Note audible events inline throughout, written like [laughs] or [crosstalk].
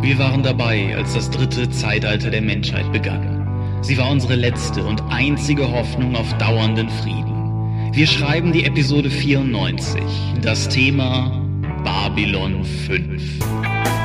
Wir waren dabei, als das dritte Zeitalter der Menschheit begann. Sie war unsere letzte und einzige Hoffnung auf dauernden Frieden. Wir schreiben die Episode 94, das Thema Babylon 5.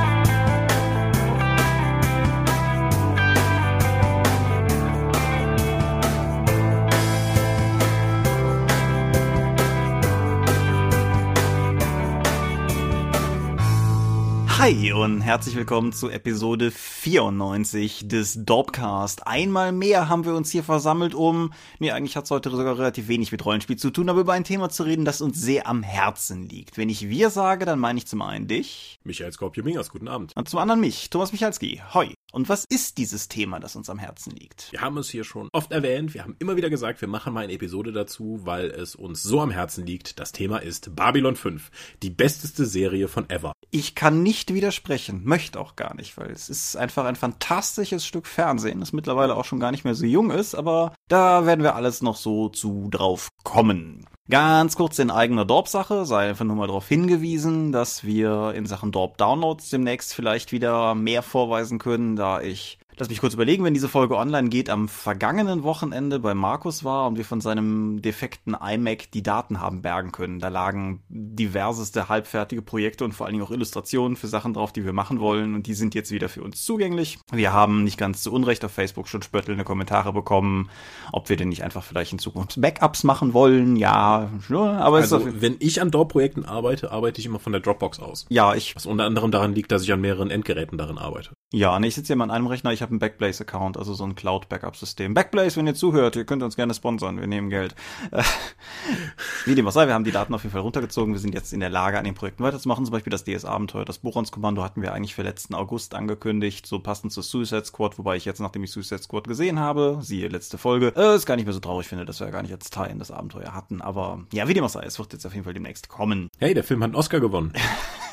Hi und herzlich willkommen zu Episode 94 des Dorpcast. Einmal mehr haben wir uns hier versammelt, um, nee, eigentlich hat es heute sogar relativ wenig mit Rollenspiel zu tun, aber über ein Thema zu reden, das uns sehr am Herzen liegt. Wenn ich wir sage, dann meine ich zum einen dich. Michael Skorpio-Mingers, guten Abend. Und zum anderen mich, Thomas Michalski. Hoi. Und was ist dieses Thema, das uns am Herzen liegt? Wir haben es hier schon oft erwähnt, wir haben immer wieder gesagt, wir machen mal eine Episode dazu, weil es uns so am Herzen liegt. Das Thema ist Babylon 5, die besteste Serie von ever. Ich kann nicht widersprechen, möchte auch gar nicht, weil es ist einfach ein fantastisches Stück Fernsehen, das mittlerweile auch schon gar nicht mehr so jung ist, aber da werden wir alles noch so zu drauf kommen. Ganz kurz in eigener Dorp-Sache, sei einfach nur mal darauf hingewiesen, dass wir in Sachen Dorp-Downloads demnächst vielleicht wieder mehr vorweisen können, da ich Lass mich kurz überlegen, wenn diese Folge online geht, am vergangenen Wochenende bei Markus war und wir von seinem defekten iMac die Daten haben bergen können. Da lagen diverseste halbfertige Projekte und vor allen Dingen auch Illustrationen für Sachen drauf, die wir machen wollen und die sind jetzt wieder für uns zugänglich. Wir haben nicht ganz zu Unrecht auf Facebook schon spöttelnde Kommentare bekommen, ob wir denn nicht einfach vielleicht in Zukunft Backups machen wollen. Ja, aber also, wenn ich an DAW-Projekten arbeite, arbeite ich immer von der Dropbox aus. Ja, ich. Was unter anderem daran liegt, dass ich an mehreren Endgeräten darin arbeite. Ja, nee, ich sitze ja mal an einem Rechner, ich habe einen Backblaze-Account, also so ein Cloud-Backup-System. Backblaze, wenn ihr zuhört, ihr könnt uns gerne sponsern, wir nehmen Geld. Äh, [laughs] wie dem auch sei, wir haben die Daten auf jeden Fall runtergezogen, wir sind jetzt in der Lage, an den Projekten weiterzumachen. Zum Beispiel das DS-Abenteuer, das Buchons-Kommando hatten wir eigentlich für letzten August angekündigt, so passend zu Suicide Squad, wobei ich jetzt, nachdem ich Suicide Squad gesehen habe, siehe letzte Folge, äh, es gar nicht mehr so traurig finde, dass wir ja gar nicht als Teil in das Abenteuer hatten. Aber ja, wie dem auch sei, es wird jetzt auf jeden Fall demnächst kommen. Hey, der Film hat einen Oscar gewonnen. [laughs]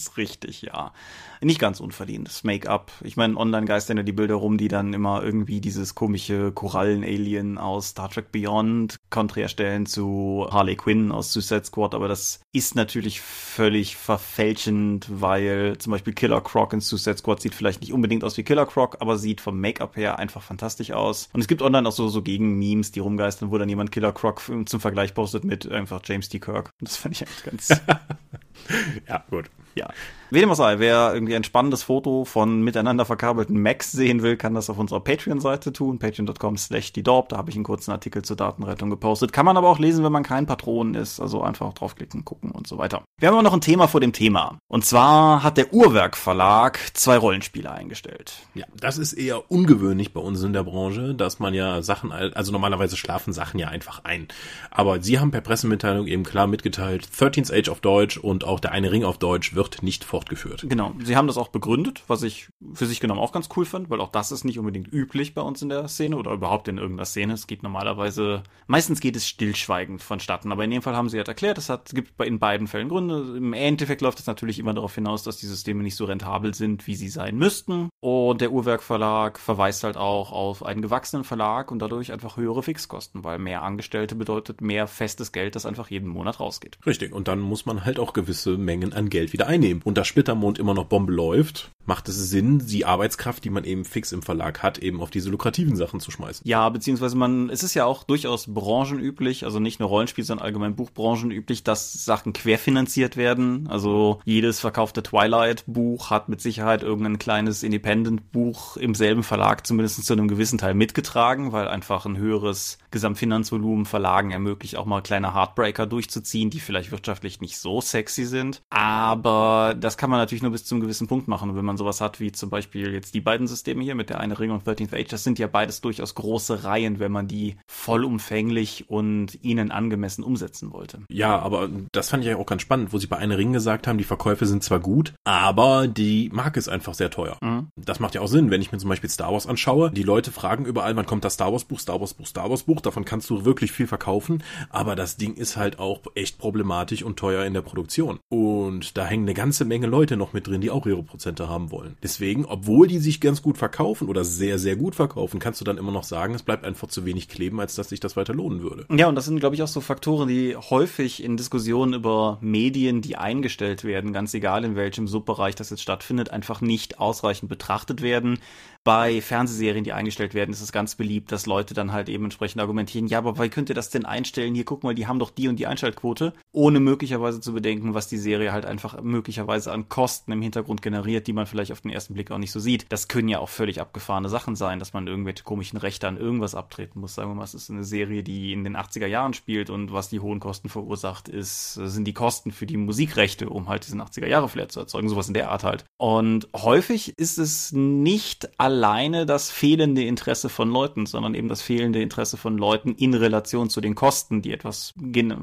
ist richtig, ja. Nicht ganz unverdient. Das Make-up. Ich meine, online geistern ja die Bilder rum, die dann immer irgendwie dieses komische Korallen-Alien aus Star Trek Beyond konträr stellen zu Harley Quinn aus Suicide Squad, aber das ist natürlich völlig verfälschend, weil zum Beispiel Killer Croc in Suicide Squad sieht vielleicht nicht unbedingt aus wie Killer Croc, aber sieht vom Make-up her einfach fantastisch aus. Und es gibt online auch so, so Gegen-Memes, die rumgeistern, wo dann jemand Killer Croc zum Vergleich postet mit einfach James T. Kirk. Und das fand ich eigentlich ganz [laughs] ja, gut. Ja. Wie dem auch sei, wer irgendwie ein spannendes Foto von miteinander verkabelten Macs sehen will, kann das auf unserer Patreon-Seite tun, patreon.com slash die. Da habe ich einen kurzen Artikel zur Datenrettung gepostet. Kann man aber auch lesen, wenn man kein Patron ist. Also einfach draufklicken, gucken und so weiter. Wir haben aber noch ein Thema vor dem Thema. Und zwar hat der Uhrwerk Verlag zwei Rollenspiele eingestellt. Ja, das ist eher ungewöhnlich bei uns in der Branche, dass man ja Sachen, also normalerweise schlafen Sachen ja einfach ein. Aber sie haben per Pressemitteilung eben klar mitgeteilt, 13th Age auf Deutsch und auch der eine Ring auf Deutsch wird nicht fortgeführt. Genau, sie haben das auch begründet, was ich für sich genommen auch ganz cool fand, weil auch das ist nicht unbedingt üblich bei uns in der Szene oder überhaupt in irgendeiner Szene. Es geht normalerweise, meistens geht es stillschweigend vonstatten, aber in dem Fall haben sie halt erklärt, es hat, gibt in beiden Fällen Gründe. Im Endeffekt läuft es natürlich immer darauf hinaus, dass die Systeme nicht so rentabel sind, wie sie sein müssten. Und der Uhrwerk Verlag verweist halt auch auf einen gewachsenen Verlag und dadurch einfach höhere Fixkosten, weil mehr Angestellte bedeutet mehr festes Geld, das einfach jeden Monat rausgeht. Richtig, und dann muss man halt auch gewisse Mengen an Geld wieder einnehmen. Und da Splittermond immer noch Bombe läuft, macht es Sinn, die Arbeitskraft, die man eben fix im Verlag hat, eben auf diese lukrativen Sachen zu schmeißen. Ja, beziehungsweise man, es ist ja auch durchaus branchenüblich, also nicht nur Rollenspiel, sondern allgemein Buchbranchenüblich, dass Sachen querfinanziert werden. Also jedes verkaufte Twilight-Buch hat mit Sicherheit irgendein kleines Independent-Buch im selben Verlag zumindest zu einem gewissen Teil mitgetragen, weil einfach ein höheres Gesamtfinanzvolumen Verlagen ermöglicht, auch mal kleine Heartbreaker durchzuziehen, die vielleicht wirtschaftlich nicht so sexy sind. Aber das kann man natürlich nur bis zu einem gewissen Punkt machen. Und wenn man sowas hat wie zum Beispiel jetzt die beiden Systeme hier mit der eine Ring und 13th Age, das sind ja beides durchaus große Reihen, wenn man die vollumfänglich und ihnen angemessen umsetzen wollte. Ja, aber das fand ich auch ganz spannend, wo sie bei einer Ring gesagt haben, die Verkäufe sind zwar gut, aber die Marke ist einfach sehr teuer. Mhm. Das macht ja auch Sinn, wenn ich mir zum Beispiel Star Wars anschaue. Die Leute fragen überall, wann kommt das Star Wars Buch, Star Wars Buch, Star Wars Buch. Davon kannst du wirklich viel verkaufen, aber das Ding ist halt auch echt problematisch und teuer in der Produktion. Und da hängen eine ganze Menge Leute noch mit drin, die auch ihre Prozente haben wollen. Deswegen, obwohl die sich ganz gut verkaufen oder sehr, sehr gut verkaufen, kannst du dann immer noch sagen, es bleibt einfach zu wenig kleben, als dass sich das weiter lohnen würde. Ja, und das sind, glaube ich, auch so Faktoren, die häufig in Diskussionen über Medien, die eingestellt werden, ganz egal in welchem Subbereich das jetzt stattfindet, einfach nicht ausreichend betrachtet werden, bei Fernsehserien, die eingestellt werden, ist es ganz beliebt, dass Leute dann halt eben entsprechend argumentieren, ja, aber wie könnt ihr das denn einstellen? Hier, guck mal, die haben doch die und die Einschaltquote, ohne möglicherweise zu bedenken, was die Serie halt einfach möglicherweise an Kosten im Hintergrund generiert, die man vielleicht auf den ersten Blick auch nicht so sieht. Das können ja auch völlig abgefahrene Sachen sein, dass man irgendwelche komischen Rechte an irgendwas abtreten muss. Sagen wir mal, es ist eine Serie, die in den 80er Jahren spielt und was die hohen Kosten verursacht, ist, sind die Kosten für die Musikrechte, um halt diesen 80er Jahre Flair zu erzeugen, sowas in der Art halt. Und häufig ist es nicht alleine das fehlende Interesse von Leuten, sondern eben das fehlende Interesse von Leuten in Relation zu den Kosten, die etwas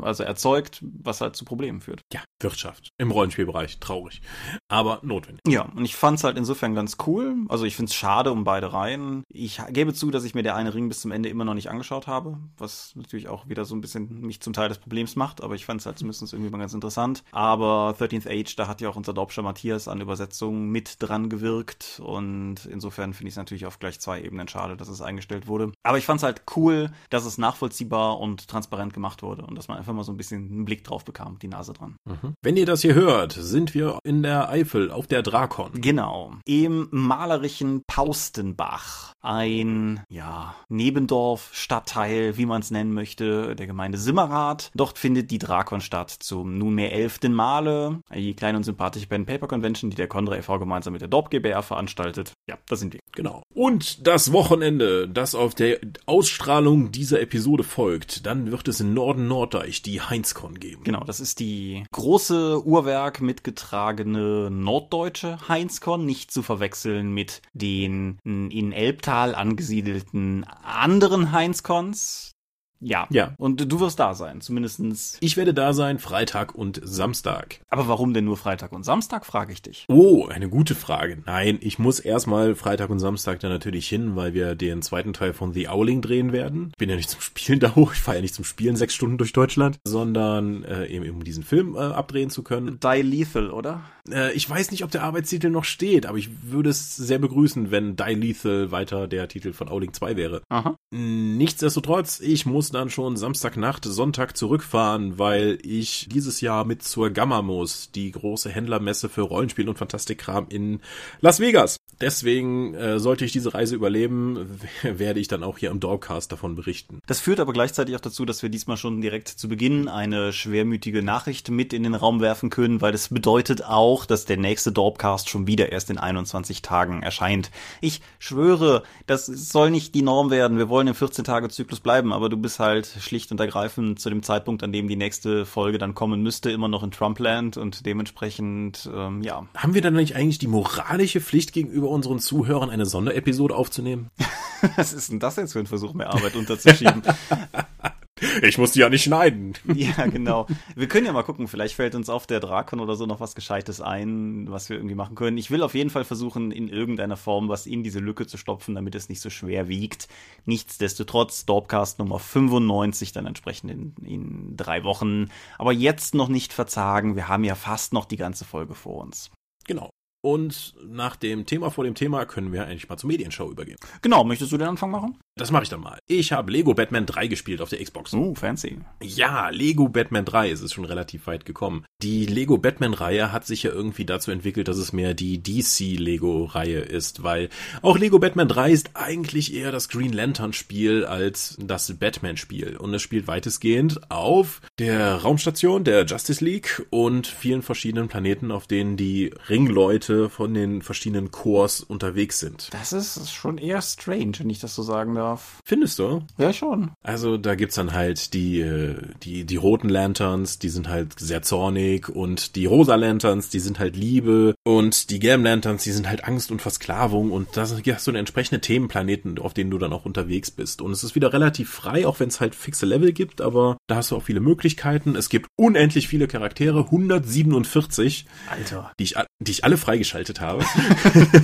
also erzeugt, was halt zu Problemen führt. Ja, Wirtschaft im Rollenspielbereich, traurig, aber notwendig. Ja, und ich fand es halt insofern ganz cool. Also ich finde es schade um beide Reihen. Ich gebe zu, dass ich mir der eine Ring bis zum Ende immer noch nicht angeschaut habe, was natürlich auch wieder so ein bisschen mich zum Teil des Problems macht, aber ich fand es halt zumindest irgendwie mal ganz interessant. Aber 13th Age, da hat ja auch unser Dorpscher Matthias an Übersetzungen mit dran gewirkt und insofern finde ich es natürlich auf gleich zwei Ebenen schade, dass es eingestellt wurde. Aber ich fand es halt cool, dass es nachvollziehbar und transparent gemacht wurde und dass man einfach mal so ein bisschen einen Blick drauf bekam, die Nase dran. Mhm. Wenn ihr das hier hört, sind wir in der Eifel auf der Drakon. Genau. Im malerischen Paustenbach. Ein, ja, Nebendorf, Stadtteil, wie man es nennen möchte, der Gemeinde Simmerath. Dort findet die Drakon statt zum nunmehr elften Male. Die kleine und sympathische Pen Paper Convention, die der Condra e.V. gemeinsam mit der Dorp GbR veranstaltet. Ja, da sind wir. Genau. Und das Wochenende, das auf der Ausstrahlung dieser Episode folgt, dann wird es in Norden Norddeich die Heinzcon geben. Genau, das ist die große Uhrwerk mitgetragene norddeutsche Heinzcon, nicht zu verwechseln mit den in Elbtal angesiedelten anderen Heinzcons. Ja. Ja. Und du wirst da sein, zumindestens. Ich werde da sein, Freitag und Samstag. Aber warum denn nur Freitag und Samstag, frage ich dich. Oh, eine gute Frage. Nein, ich muss erstmal Freitag und Samstag da natürlich hin, weil wir den zweiten Teil von The Owling drehen werden. Bin ja nicht zum Spielen [laughs] da hoch, ich fahre ja nicht zum Spielen sechs Stunden durch Deutschland, sondern äh, eben um diesen Film äh, abdrehen zu können. Die Lethal, oder? Äh, ich weiß nicht, ob der Arbeitstitel noch steht, aber ich würde es sehr begrüßen, wenn Die Lethal weiter der Titel von Owling 2 wäre. Aha. Nichtsdestotrotz, ich muss dann schon Samstagnacht, Sonntag zurückfahren, weil ich dieses Jahr mit zur Gamma muss, die große Händlermesse für Rollenspiel und Fantastikkram in Las Vegas. Deswegen äh, sollte ich diese Reise überleben, [laughs] werde ich dann auch hier im Dogcast davon berichten. Das führt aber gleichzeitig auch dazu, dass wir diesmal schon direkt zu Beginn eine schwermütige Nachricht mit in den Raum werfen können, weil das bedeutet auch, dass der nächste Dorpcast schon wieder erst in 21 Tagen erscheint. Ich schwöre, das soll nicht die Norm werden. Wir wollen im 14-Tage-Zyklus bleiben, aber du bist halt schlicht und ergreifend zu dem Zeitpunkt, an dem die nächste Folge dann kommen müsste, immer noch in Trumpland und dementsprechend, ähm, ja. Haben wir dann nicht eigentlich die moralische Pflicht gegenüber unseren Zuhörern, eine Sonderepisode aufzunehmen? [laughs] Was ist denn das jetzt für ein Versuch, mehr Arbeit unterzuschieben? [laughs] Ich muss die ja nicht schneiden. [laughs] Ja, genau. Wir können ja mal gucken, vielleicht fällt uns auf der Drakon oder so noch was Gescheites ein, was wir irgendwie machen können. Ich will auf jeden Fall versuchen, in irgendeiner Form was in diese Lücke zu stopfen, damit es nicht so schwer wiegt. Nichtsdestotrotz, Dorpcast Nummer 95 dann entsprechend in, in drei Wochen. Aber jetzt noch nicht verzagen, wir haben ja fast noch die ganze Folge vor uns. Genau. Und nach dem Thema vor dem Thema können wir eigentlich mal zur Medienshow übergehen. Genau, möchtest du den Anfang machen? Das mache ich dann mal. Ich habe Lego Batman 3 gespielt auf der Xbox. Oh, fancy. Ja, Lego Batman 3 ist es schon relativ weit gekommen. Die Lego Batman Reihe hat sich ja irgendwie dazu entwickelt, dass es mehr die DC Lego Reihe ist, weil auch Lego Batman 3 ist eigentlich eher das Green Lantern Spiel als das Batman Spiel und es spielt weitestgehend auf der Raumstation der Justice League und vielen verschiedenen Planeten, auf denen die Ringleute von den verschiedenen Corps unterwegs sind. Das ist schon eher strange, wenn ich das so sagen darf. Findest du? Ja, schon. Also da gibt's dann halt die, äh, die, die roten Lanterns, die sind halt sehr zornig und die rosa Lanterns, die sind halt Liebe und die gelben Lanterns, die sind halt Angst und Versklavung und da hast du einen entsprechenden Themenplaneten, auf denen du dann auch unterwegs bist. Und es ist wieder relativ frei, auch wenn es halt fixe Level gibt, aber da hast du auch viele Möglichkeiten. Es gibt unendlich viele Charaktere, 147. Alter. Die ich, die ich alle freigeschaltet habe.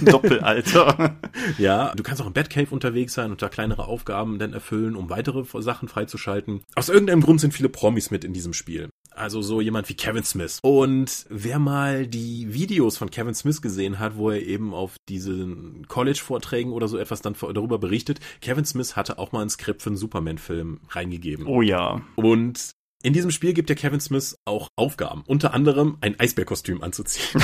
[laughs] Doppelalter. ja, du kannst auch im Batcave unterwegs sein und da kleinere Aufgaben dann erfüllen, um weitere Sachen freizuschalten. Aus irgendeinem Grund sind viele Promis mit in diesem Spiel. Also so jemand wie Kevin Smith. Und wer mal die Videos von Kevin Smith gesehen hat, wo er eben auf diesen College-Vorträgen oder so etwas dann darüber berichtet, Kevin Smith hatte auch mal ein Skript für einen Superman-Film reingegeben. Oh ja. Und in diesem Spiel gibt der Kevin Smith auch Aufgaben, unter anderem ein Eisbärkostüm anzuziehen. [laughs]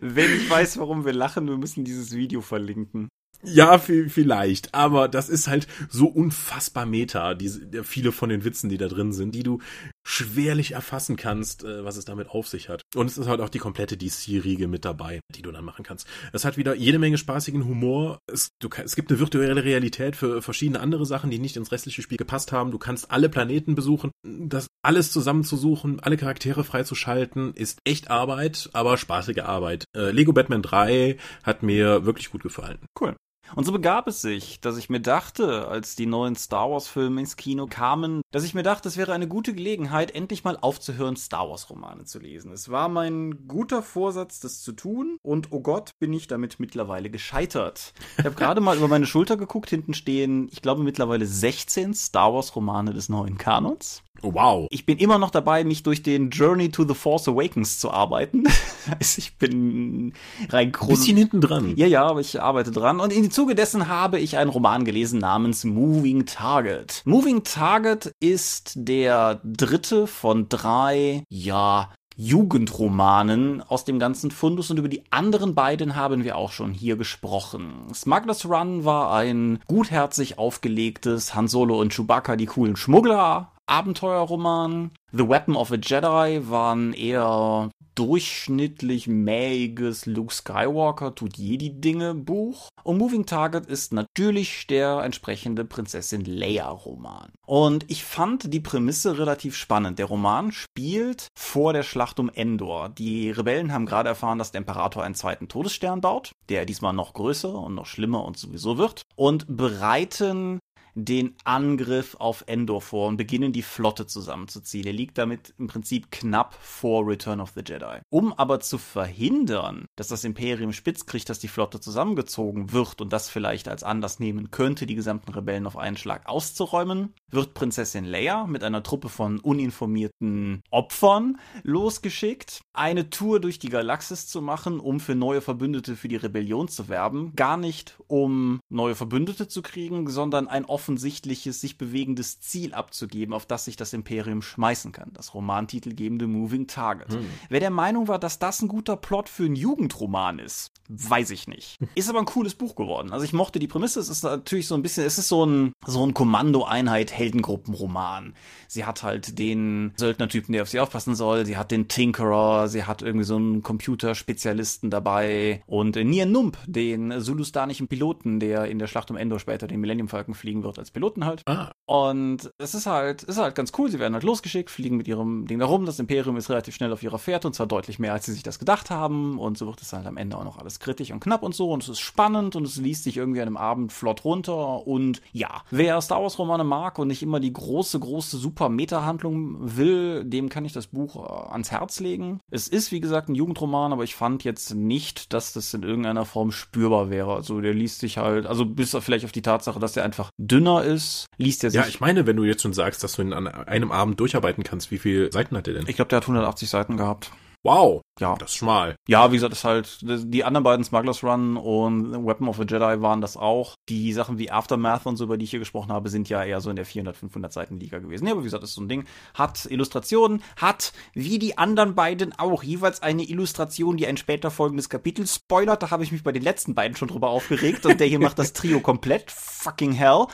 Wenn ich weiß, warum wir lachen, wir müssen dieses Video verlinken. Ja, vielleicht, aber das ist halt so unfassbar meta, diese, viele von den Witzen, die da drin sind, die du schwerlich erfassen kannst, äh, was es damit auf sich hat. Und es ist halt auch die komplette DC-Riege mit dabei, die du dann machen kannst. Es hat wieder jede Menge spaßigen Humor. Es, du, es gibt eine virtuelle Realität für verschiedene andere Sachen, die nicht ins restliche Spiel gepasst haben. Du kannst alle Planeten besuchen. Das alles zusammenzusuchen, alle Charaktere freizuschalten, ist echt Arbeit, aber spaßige Arbeit. Äh, Lego Batman 3 hat mir wirklich gut gefallen. Cool. Und so begab es sich, dass ich mir dachte, als die neuen Star Wars Filme ins Kino kamen, dass ich mir dachte, es wäre eine gute Gelegenheit, endlich mal aufzuhören, Star Wars Romane zu lesen. Es war mein guter Vorsatz, das zu tun. Und oh Gott, bin ich damit mittlerweile gescheitert. Ich habe gerade mal über meine Schulter geguckt, hinten stehen, ich glaube mittlerweile 16 Star Wars Romane des neuen Kanons. Oh, wow. Ich bin immer noch dabei, mich durch den Journey to the Force Awakens zu arbeiten. [laughs] also ich bin rein chron Bisschen hinten dran. Ja, ja, aber ich arbeite dran. Und im Zuge dessen habe ich einen Roman gelesen namens Moving Target. Moving Target ist der dritte von drei, ja, Jugendromanen aus dem ganzen Fundus und über die anderen beiden haben wir auch schon hier gesprochen. Smugglers Run war ein gutherzig aufgelegtes Han Solo und Chewbacca die coolen Schmuggler Abenteuerroman. The Weapon of a Jedi war ein eher durchschnittlich mähiges Luke Skywalker tut Jedi Dinge Buch. Und Moving Target ist natürlich der entsprechende Prinzessin Leia Roman. Und ich fand die Prämisse relativ spannend. Der Roman spielt vor der Schlacht um Endor. Die Rebellen haben gerade erfahren, dass der Imperator einen zweiten Todesstern baut, der diesmal noch größer und noch schlimmer und sowieso wird, und bereiten den Angriff auf Endor vor und beginnen die Flotte zusammenzuziehen. Er liegt damit im Prinzip knapp vor Return of the Jedi. Um aber zu verhindern, dass das Imperium spitz kriegt, dass die Flotte zusammengezogen wird und das vielleicht als Anlass nehmen könnte, die gesamten Rebellen auf einen Schlag auszuräumen, wird Prinzessin Leia mit einer Truppe von uninformierten Opfern losgeschickt, eine Tour durch die Galaxis zu machen, um für neue Verbündete für die Rebellion zu werben. Gar nicht, um neue Verbündete zu kriegen, sondern ein offensichtliches, sich bewegendes Ziel abzugeben, auf das sich das Imperium schmeißen kann. Das romantitelgebende Moving Target. Hm. Wer der Meinung war, dass das ein guter Plot für einen Jugendroman ist, weiß ich nicht. [laughs] Ist aber ein cooles Buch geworden. Also ich mochte die Prämisse. Es ist natürlich so ein bisschen, es ist so ein, so ein Kommandoeinheit Heldengruppenroman. Sie hat halt den Söldnertypen, der auf sie aufpassen soll. Sie hat den Tinkerer. Sie hat irgendwie so einen Computerspezialisten dabei. Und Nian Nump, den sulustanischen Piloten, der in der Schlacht um Endor später den Millennium Falcon fliegen wird wird als Piloten halt. Ah. Und es ist halt, ist halt ganz cool. Sie werden halt losgeschickt, fliegen mit ihrem Ding da rum. Das Imperium ist relativ schnell auf ihrer Fährte und zwar deutlich mehr, als sie sich das gedacht haben. Und so wird es halt am Ende auch noch alles kritisch und knapp und so. Und es ist spannend und es liest sich irgendwie an einem Abend flott runter. Und ja, wer Star Wars Romane mag und nicht immer die große, große, super Meta-Handlung will, dem kann ich das Buch äh, ans Herz legen. Es ist, wie gesagt, ein Jugendroman, aber ich fand jetzt nicht, dass das in irgendeiner Form spürbar wäre. Also der liest sich halt, also bis vielleicht auf die Tatsache, dass der einfach dünner ist, liest er sich. Ja, ich meine, wenn du jetzt schon sagst, dass du ihn an einem Abend durcharbeiten kannst, wie viele Seiten hat er denn? Ich glaube, der hat 180 Seiten gehabt. Wow. Ja. Das ist schmal. Ja, wie gesagt, das ist halt, die anderen beiden Smugglers Run und Weapon of a Jedi waren das auch. Die Sachen wie Aftermath und so, über die ich hier gesprochen habe, sind ja eher so in der 400, 500 Seiten Liga gewesen. Ja, aber wie gesagt, das ist so ein Ding. Hat Illustrationen, hat, wie die anderen beiden auch, jeweils eine Illustration, die ein später folgendes Kapitel spoilert. Da habe ich mich bei den letzten beiden schon drüber aufgeregt und der hier macht das Trio komplett. Fucking hell.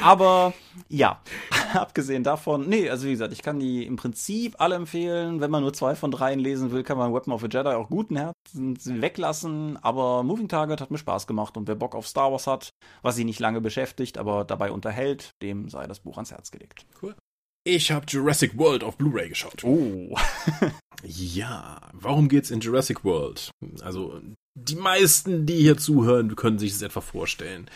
Aber, ja, [laughs] abgesehen davon, nee, also wie gesagt, ich kann die im Prinzip alle empfehlen. Wenn man nur zwei von dreien lesen will, kann man Weapon of a Jedi auch guten Herzens weglassen. Aber Moving Target hat mir Spaß gemacht und wer Bock auf Star Wars hat, was sie nicht lange beschäftigt, aber dabei unterhält, dem sei das Buch ans Herz gelegt. Cool. Ich habe Jurassic World auf Blu-ray geschaut. Oh. [laughs] ja, warum geht's in Jurassic World? Also, die meisten, die hier zuhören, können sich es etwa vorstellen.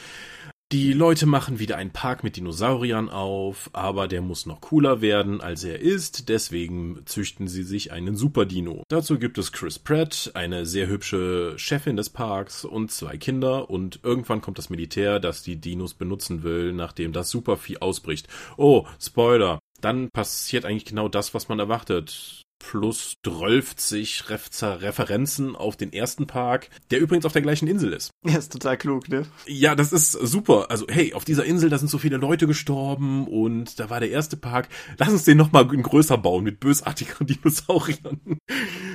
Die Leute machen wieder einen Park mit Dinosauriern auf, aber der muss noch cooler werden, als er ist, deswegen züchten sie sich einen Superdino. Dazu gibt es Chris Pratt, eine sehr hübsche Chefin des Parks und zwei Kinder und irgendwann kommt das Militär, das die Dinos benutzen will, nachdem das Supervieh ausbricht. Oh, Spoiler, dann passiert eigentlich genau das, was man erwartet plus 12 Referenzen auf den ersten Park, der übrigens auf der gleichen Insel ist. [laughs] Ja, ist total klug, ne? Ja, das ist super. Also, hey, auf dieser Insel, da sind so viele Leute gestorben und da war der erste Park. Lass uns den nochmal größer bauen mit bösartigen [laughs] Dinosauriern.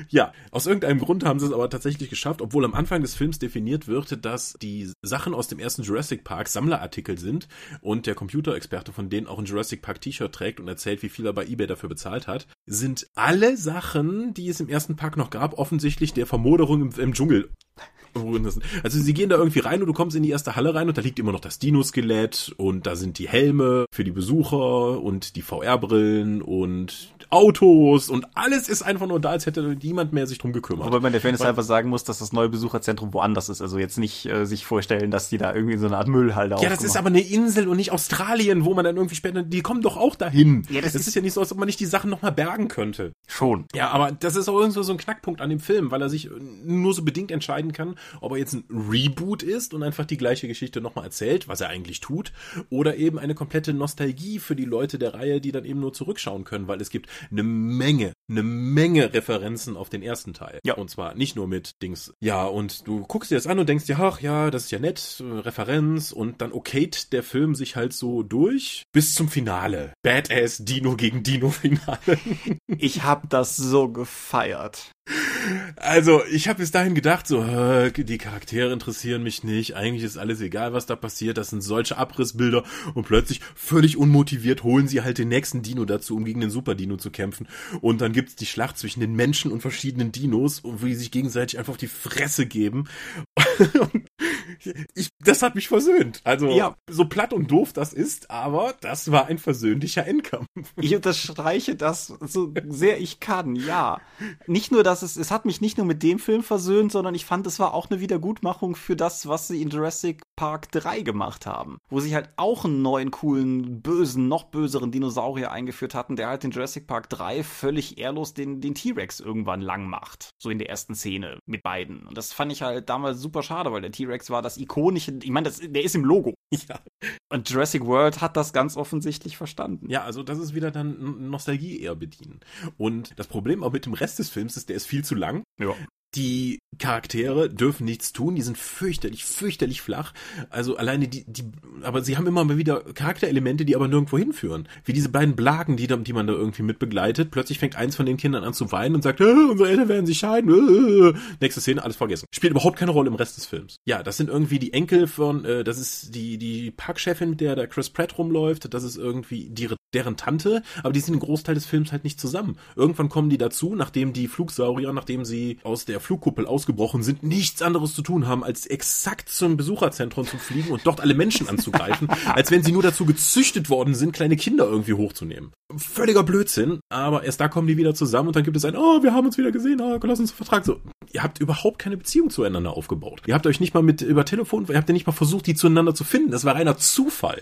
ja, aus irgendeinem Grund haben sie es aber tatsächlich geschafft, obwohl am Anfang des Films definiert wird, dass die Sachen aus dem ersten Jurassic Park Sammlerartikel sind und der Computerexperte von denen auch ein Jurassic Park T-Shirt trägt und erzählt, wie viel er bei eBay dafür bezahlt hat, sind alle Sachen, die es im ersten Park noch gab, offensichtlich der Vermoderung im, im Dschungel also sie gehen da irgendwie rein und du kommst in die erste Halle rein und da liegt immer noch das Dino-Skelett und da sind die Helme für die Besucher und die VR-Brillen und Autos und alles ist einfach nur da, als hätte niemand mehr sich drum gekümmert. Wobei man der Fan einfach sagen muss, dass das neue Besucherzentrum woanders ist. Also jetzt nicht äh, sich vorstellen, dass die da irgendwie so eine Art Müllhalde Ja, das ist aber eine Insel und nicht Australien, wo man dann irgendwie später, die kommen doch auch dahin. Ja, das, das ist, ist, ja nicht so, als ob man nicht die Sachen nochmal bergen könnte. Schon. Ja, aber das ist auch irgendwo so ein Knackpunkt an dem Film, weil er sich nur so bedingt entscheiden kann, ob er jetzt ein Reboot ist und einfach die gleiche Geschichte nochmal erzählt, was er eigentlich tut, oder eben eine komplette Nostalgie für die Leute der Reihe, die dann eben nur zurückschauen können, weil es gibt eine Menge, eine Menge Referenzen auf den ersten Teil. Ja. Und zwar nicht nur mit Dings, ja, und du guckst dir das an und denkst dir, ach ja, das ist ja nett, Referenz, und dann okayt der Film sich halt so durch bis zum Finale. Badass Dino gegen Dino Finale. ich hab das so gefeiert. [laughs] Also, ich habe bis dahin gedacht, so, die Charaktere interessieren mich nicht, eigentlich ist alles egal, was da passiert, das sind solche Abrissbilder. Und plötzlich völlig unmotiviert holen sie halt den nächsten Dino dazu, um gegen den Super Dino zu kämpfen. Und dann gibt's die Schlacht zwischen den Menschen und verschiedenen Dinos, wo die sich gegenseitig einfach auf die Fresse geben. [laughs] ich, das hat mich versöhnt. Also, ja. so platt und doof das ist, aber das war ein versöhnlicher Endkampf. Ich unterstreiche das so sehr ich kann, ja. Nicht nur, dass es, es hat mich nicht nur mit dem Film versöhnt, sondern ich fand, es war auch eine Wiedergutmachung für das, was sie in Jurassic Park 3 gemacht haben. Wo sie halt auch einen neuen, coolen, bösen, noch böseren Dinosaurier eingeführt hatten, der halt in Jurassic Park 3 völlig ehrlos den, den T-Rex irgendwann lang macht. So in der ersten Szene mit beiden. Und das fand ich halt damals super schade, weil der T-Rex war das ikonische, ich meine, der ist im Logo. [laughs] Ja. Und Jurassic World hat das ganz offensichtlich verstanden. Ja, also das ist wieder dann Nostalgie eher bedienen. Und das Problem auch mit dem Rest des Films ist, der ist viel zu lang. Ja. Die Charaktere dürfen nichts tun, die sind fürchterlich, fürchterlich flach. Also alleine die, die, aber sie haben immer mal wieder Charakterelemente, die aber nirgendwo hinführen. Wie diese beiden Blagen, die, die man da irgendwie mit begleitet. Plötzlich fängt eins von den Kindern an zu weinen und sagt, äh, unsere Eltern werden sich scheiden. Äh. Nächste Szene, alles vergessen. Spielt überhaupt keine Rolle im Rest des Films. Ja, das sind irgendwie die Enkel von, äh, das ist die, die Parkchefin, mit der der Chris Pratt rumläuft. Das ist irgendwie die, deren Tante, aber die sind im Großteil des Films halt nicht zusammen. Irgendwann kommen die dazu, nachdem die Flugsaurier, nachdem sie aus der Flugkuppel ausgebrochen sind, nichts anderes zu tun haben, als exakt zum Besucherzentrum zu fliegen und dort alle Menschen anzugreifen, [laughs] als wenn sie nur dazu gezüchtet worden sind, kleine Kinder irgendwie hochzunehmen. Völliger Blödsinn, aber erst da kommen die wieder zusammen und dann gibt es ein, oh, wir haben uns wieder gesehen, oh, lass uns Vertrag. So, ihr habt überhaupt keine Beziehung zueinander aufgebaut. Ihr habt euch nicht mal mit über Telefon, ihr habt ja nicht mal versucht, die zueinander zu finden. Das war reiner Zufall.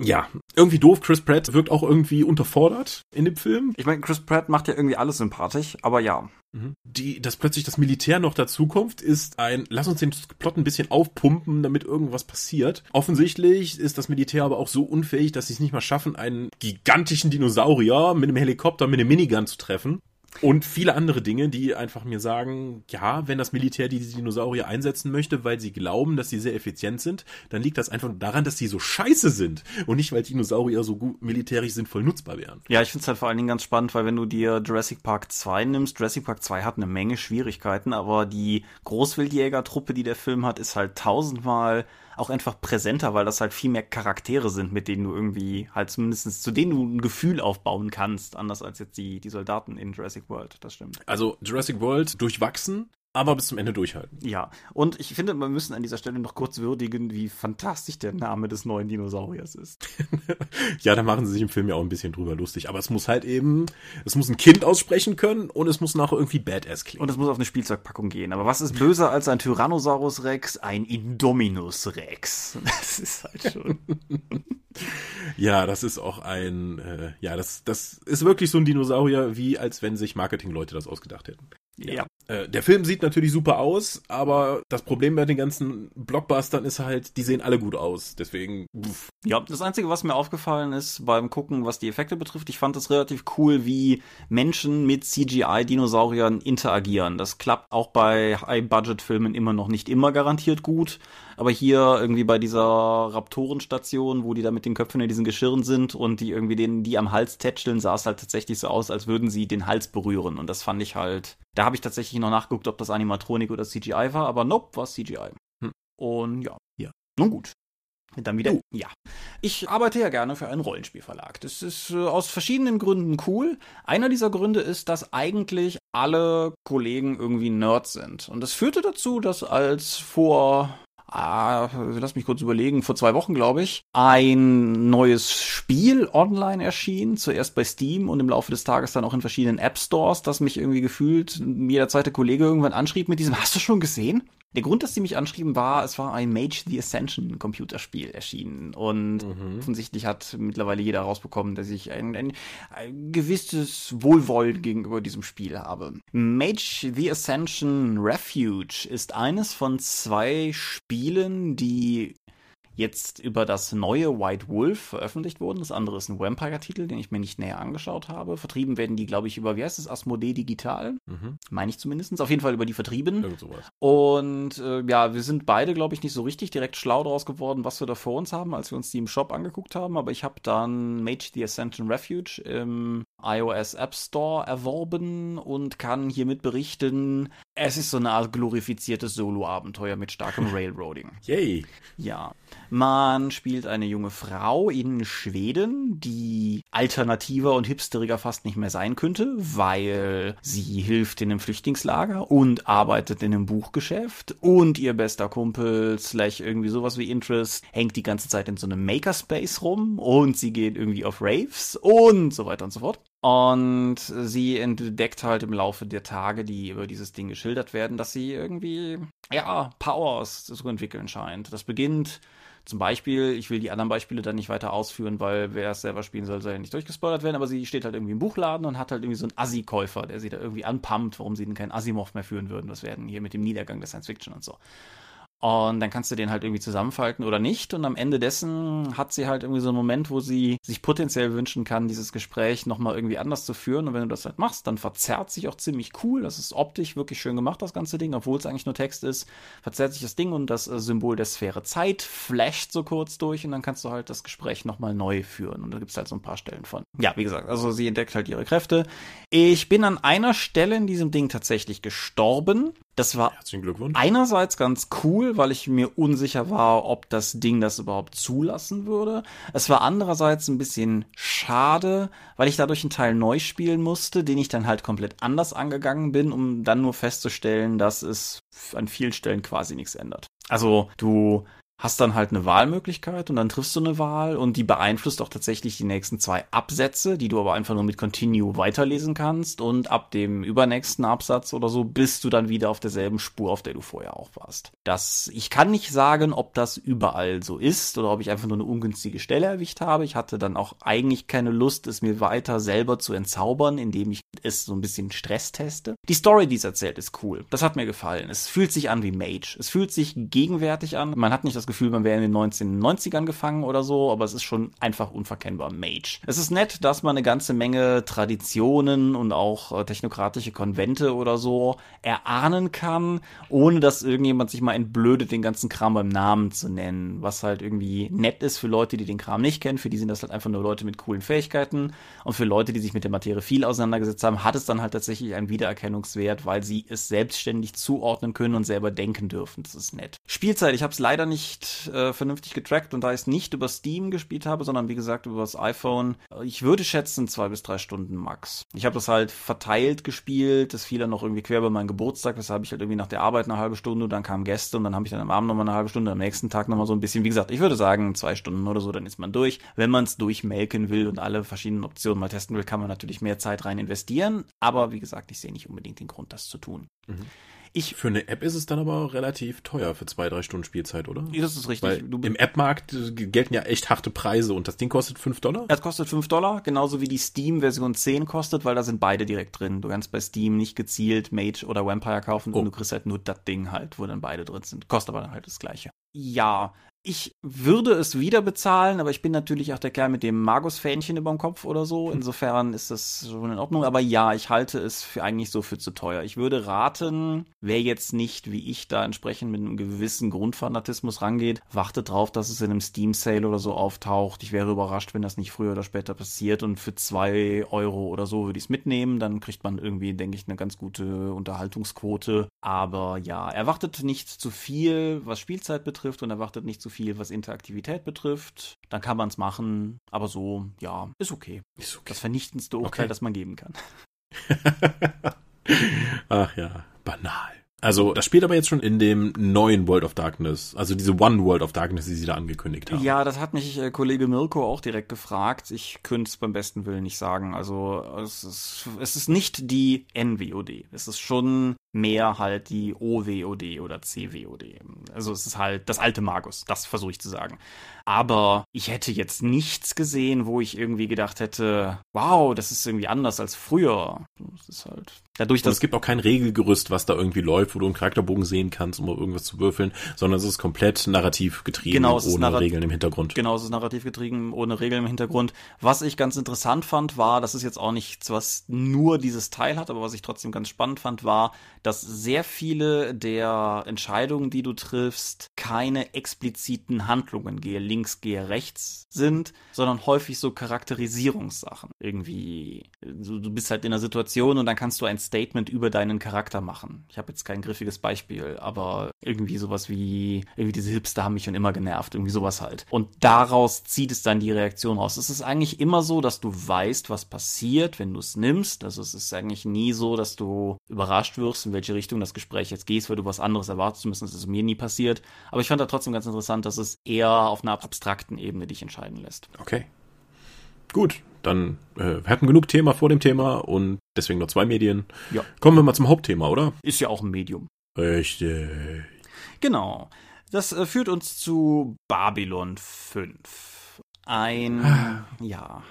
Ja, irgendwie doof. Chris Pratt wirkt auch irgendwie unterfordert in dem Film. Ich meine, Chris Pratt macht ja irgendwie alles sympathisch, aber ja. Mhm. Die, dass plötzlich das Militär noch dazukommt, ist ein, lass uns den Plot ein bisschen aufpumpen, damit irgendwas passiert. Offensichtlich ist das Militär aber auch so unfähig, dass sie es nicht mal schaffen, einen gigantischen Dinosaurier mit einem Helikopter, mit einem Minigun zu treffen. Und viele andere Dinge, die einfach mir sagen, ja, wenn das Militär diese Dinosaurier einsetzen möchte, weil sie glauben, dass sie sehr effizient sind, dann liegt das einfach daran, dass sie so scheiße sind und nicht, weil Dinosaurier so gut militärisch sinnvoll nutzbar wären. Ja, ich finde es halt vor allen Dingen ganz spannend, weil wenn du dir Jurassic Park 2 nimmst, Jurassic Park 2 hat eine Menge Schwierigkeiten, aber die Großwildjägertruppe, die der Film hat, ist halt tausendmal auch einfach präsenter, weil das halt viel mehr Charaktere sind, mit denen du irgendwie halt zumindest zu denen du ein Gefühl aufbauen kannst, anders als jetzt die, die Soldaten in Jurassic World, das stimmt. Also Jurassic World durchwachsen, aber bis zum Ende durchhalten. Ja, und ich finde, wir müssen an dieser Stelle noch kurz würdigen, wie fantastisch der Name des neuen Dinosauriers ist. [laughs] ja, da machen sie sich im Film ja auch ein bisschen drüber lustig, aber es muss halt eben, es muss ein Kind aussprechen können und es muss nachher irgendwie badass klingen. Und es muss auf eine Spielzeugpackung gehen. Aber was ist böser als ein Tyrannosaurus Rex? Ein Indominus Rex. [laughs] Das ist halt schon. [laughs] ja, das ist auch ein, äh, ja, das, das ist wirklich so ein Dinosaurier, wie als wenn sich Marketingleute das ausgedacht hätten. Ja. Äh, der Film sieht natürlich super aus, aber das Problem bei den ganzen Blockbustern ist halt, die sehen alle gut aus. Deswegen. Pff. Ja, das Einzige, was mir aufgefallen ist beim Gucken, was die Effekte betrifft, ich fand es relativ cool, wie Menschen mit CGI-Dinosauriern interagieren. Das klappt auch bei High-Budget-Filmen immer noch nicht immer garantiert gut. Aber hier irgendwie bei dieser Raptorenstation, wo die da mit den Köpfen in diesen Geschirren sind und die irgendwie den, die am Hals tätscheln, sah es halt tatsächlich so aus, als würden sie den Hals berühren. Und das fand ich halt, da habe ich tatsächlich noch nachgeguckt, ob das Animatronik oder CGI war, aber nope, war CGI. Hm. Und ja. Ja. Nun gut. Dann wieder, uh. ja. Ich arbeite ja gerne für einen Rollenspielverlag. Das ist äh, aus verschiedenen Gründen cool. Einer dieser Gründe ist, dass eigentlich alle Kollegen irgendwie Nerds sind. Und das führte dazu, dass als vor ah, lass mich kurz überlegen, vor zwei Wochen, glaube ich, ein neues Spiel online erschien. Zuerst bei Steam und im Laufe des Tages dann auch in verschiedenen App Stores, das mich irgendwie gefühlt jeder zweite Kollege irgendwann anschrieb mit diesem, [laughs] hast du schon gesehen? Der Grund, dass sie mich anschrieben, war, es war ein Mage the Ascension Computerspiel erschienen. Und mhm. offensichtlich hat mittlerweile jeder rausbekommen, dass ich ein, ein, ein, gewisses Wohlwollen gegenüber diesem Spiel habe. Mage the Ascension Refuge ist eines von zwei Spielen, die jetzt über das neue White Wolf veröffentlicht wurden. Das andere ist ein Vampire-Titel, den ich mir nicht näher angeschaut habe. Vertrieben werden die, glaube ich, über, wie heißt es, Asmodee Digital? Mhm. Meine ich zumindest. Auf jeden Fall über die Vertrieben. Und äh, ja, wir sind beide, glaube ich, nicht so richtig direkt schlau daraus geworden, was wir da vor uns haben, als wir uns die im Shop angeguckt haben. Aber ich habe dann Mage the Ascension Refuge im iOS App Store erworben und kann hiermit berichten, es ist so eine Art glorifiziertes Solo-Abenteuer mit starkem [laughs] Railroading. Yay! Ja. Man spielt eine junge Frau in Schweden, die alternativer und hipsteriger fast nicht mehr sein könnte, weil sie hilft in einem Flüchtlingslager und arbeitet in einem Buchgeschäft und ihr bester Kumpel slash irgendwie sowas wie Interest hängt die ganze Zeit in so einem Makerspace rum und sie geht irgendwie auf Raves und so weiter und so fort. Und sie entdeckt halt im Laufe der Tage, die über dieses Ding geschildert werden, dass sie irgendwie, ja, Powers zu entwickeln scheint. Das beginnt zum Beispiel, ich will die anderen Beispiele dann nicht weiter ausführen, weil wer es selber spielen soll, soll ja nicht durchgespoilert werden, aber sie steht halt irgendwie im Buchladen und hat halt irgendwie so einen Assi-Käufer, der sie da irgendwie anpumpt, warum sie denn keinen Asimov mehr führen würden. Was werden hier mit dem Niedergang der Science Fiction und so. Und dann kannst du den halt irgendwie zusammenfalten oder nicht. Und am Ende dessen hat sie halt irgendwie so einen Moment, wo sie sich potenziell wünschen kann, dieses Gespräch nochmal irgendwie anders zu führen. Und wenn du das halt machst, dann verzerrt sich auch ziemlich cool. Das ist optisch wirklich schön gemacht, das ganze Ding, obwohl es eigentlich nur Text ist. Verzerrt sich das Ding und das äh, Symbol der Sphäre Zeit flasht so kurz durch und dann kannst du halt das Gespräch nochmal neu führen. Und da gibt's halt so ein paar Stellen von. Ja, wie gesagt, also sie entdeckt halt ihre Kräfte. Ich bin an einer Stelle in diesem Ding tatsächlich gestorben. Das war einerseits ganz cool, weil ich mir unsicher war, ob das Ding das überhaupt zulassen würde. Es war andererseits ein bisschen schade, weil ich dadurch einen Teil neu spielen musste, den ich dann halt komplett anders angegangen bin, um dann nur festzustellen, dass es an vielen Stellen quasi nichts ändert. Also du hast dann halt eine Wahlmöglichkeit und dann triffst du eine Wahl und die beeinflusst auch tatsächlich die nächsten zwei Absätze, die du aber einfach nur mit Continue weiterlesen kannst und ab dem übernächsten Absatz oder so bist du dann wieder auf derselben Spur, auf der du vorher auch warst. Das, ich kann nicht sagen, ob das überall so ist oder ob ich einfach nur eine ungünstige Stelle erwischt habe. Ich hatte dann auch eigentlich keine Lust, es mir weiter selber zu entzaubern, indem ich es so ein bisschen Stress teste. Die Story, die es erzählt, ist cool. Das hat mir gefallen. Es fühlt sich an wie Mage. Es fühlt sich gegenwärtig an. Man hat nicht das Gefühl, man wäre in den 1990ern gefangen oder so, aber es ist schon einfach unverkennbar Mage. Es ist nett, dass man eine ganze Menge Traditionen und auch äh, technokratische Konvente oder so erahnen kann, ohne dass irgendjemand sich mal entblödet, den ganzen Kram beim Namen zu nennen, was halt irgendwie nett ist für Leute, die den Kram nicht kennen. Für die sind das halt einfach nur Leute mit coolen Fähigkeiten und für Leute, die sich mit der Materie viel auseinandergesetzt haben, hat es dann halt tatsächlich einen Wiedererkennungswert, weil sie es selbstständig zuordnen können und selber denken dürfen. Das ist nett. Spielzeit, ich habe es leider nicht äh, vernünftig getrackt und da ich es nicht über Steam gespielt habe, sondern wie gesagt über das iPhone, ich würde schätzen zwei bis drei Stunden max. Ich habe das halt verteilt gespielt, das fiel dann noch irgendwie quer bei meinem Geburtstag, weshalb ich halt irgendwie nach der Arbeit eine halbe Stunde und dann kamen Gäste und dann habe ich dann am Abend nochmal eine halbe Stunde, am nächsten Tag nochmal so ein bisschen, wie gesagt, ich würde sagen zwei Stunden oder so, dann ist man durch. Wenn man es durchmelken will und alle verschiedenen Optionen mal testen will, kann man natürlich mehr Zeit rein investieren, aber wie gesagt, ich sehe nicht unbedingt den Grund, das zu tun. Mhm. Ich für eine App ist es dann aber relativ teuer für zwei, drei Stunden Spielzeit, oder? Das ist richtig. Weil Im App-Markt gelten ja echt harte Preise und das Ding kostet fünf Dollar? Es kostet fünf Dollar, genauso wie die Steam-Version 10 kostet, weil da sind beide direkt drin. Du kannst bei Steam nicht gezielt Mage oder Vampire kaufen oh. und du kriegst halt nur das Ding halt, wo dann beide drin sind. Kostet aber dann halt das gleiche. Ja, ich würde es wieder bezahlen, aber ich bin natürlich auch der Kerl mit dem Magus-Fähnchen über dem Kopf oder so. Hm. Insofern ist das schon in Ordnung. Aber ja, ich halte es für eigentlich so für zu teuer. Ich würde raten, wer jetzt nicht, wie ich da entsprechend mit einem gewissen Grundfanatismus rangeht, wartet drauf, dass es in einem Steam-Sale oder so auftaucht. Ich wäre überrascht, wenn das nicht früher oder später passiert. Und für zwei Euro oder so würde ich es mitnehmen. Dann kriegt man irgendwie, denke ich, eine ganz gute Unterhaltungsquote. Aber ja, erwartet nicht zu viel, was Spielzeit betrifft und erwartet nicht zu viel, was Interaktivität betrifft. Dann kann man es machen, aber so, ja, ist okay. Ist okay. Das vernichtendste Urteil, okay. das man geben kann. [laughs] Ach ja, banal. Also, das spielt aber jetzt schon in dem neuen World of Darkness, also diese One World of Darkness, die sie da angekündigt haben. Ja, das hat mich äh, Kollege Mirko auch direkt gefragt. Ich könnte es beim besten Willen nicht sagen. Also, es ist, es ist nicht die NWOD. Es ist schon mehr halt die OWOD oder CWOD. Also es ist halt das alte Magus, das versuche ich zu sagen. Aber ich hätte jetzt nichts gesehen, wo ich irgendwie gedacht hätte, wow, das ist irgendwie anders als früher. Es ist halt dadurch, dass es gibt auch kein Regelgerüst, was da irgendwie läuft, wo du einen Charakterbogen sehen kannst, um irgendwas zu würfeln, sondern es ist komplett narrativ getrieben, genau, ohne Regeln im Hintergrund. Genau, es ist narrativ getrieben, ohne Regeln im Hintergrund. Was ich ganz interessant fand, war, das ist jetzt auch nichts, was nur dieses Teil hat, aber was ich trotzdem ganz spannend fand, war, dass sehr viele der Entscheidungen, die du triffst, keine expliziten Handlungen, gehe links, gehe rechts sind, sondern häufig so Charakterisierungssachen. Irgendwie, du, du bist halt in einer Situation und dann kannst du ein Statement über deinen Charakter machen. Ich habe jetzt kein griffiges Beispiel, aber irgendwie sowas wie, irgendwie diese Hipster haben mich schon immer genervt, irgendwie sowas halt. Und daraus zieht es dann die Reaktion raus. Es ist eigentlich immer so, dass du weißt, was passiert, wenn du es nimmst. Also es ist eigentlich nie so, dass du überrascht wirst, in welche Richtung das Gespräch jetzt gehst, weil du was anderes erwartest, zumindest ist es mir nie passiert. Aber ich fand da trotzdem ganz interessant, dass es eher auf einer abstrakten Ebene dich entscheiden lässt. Okay. Gut, dann äh, wir hatten genug Thema vor dem Thema und deswegen noch zwei Medien. Ja. Kommen wir mal zum Hauptthema, oder? Ist ja auch ein Medium. Richtig. Genau. Das äh, führt uns zu Babylon 5. Ein, ah. ja,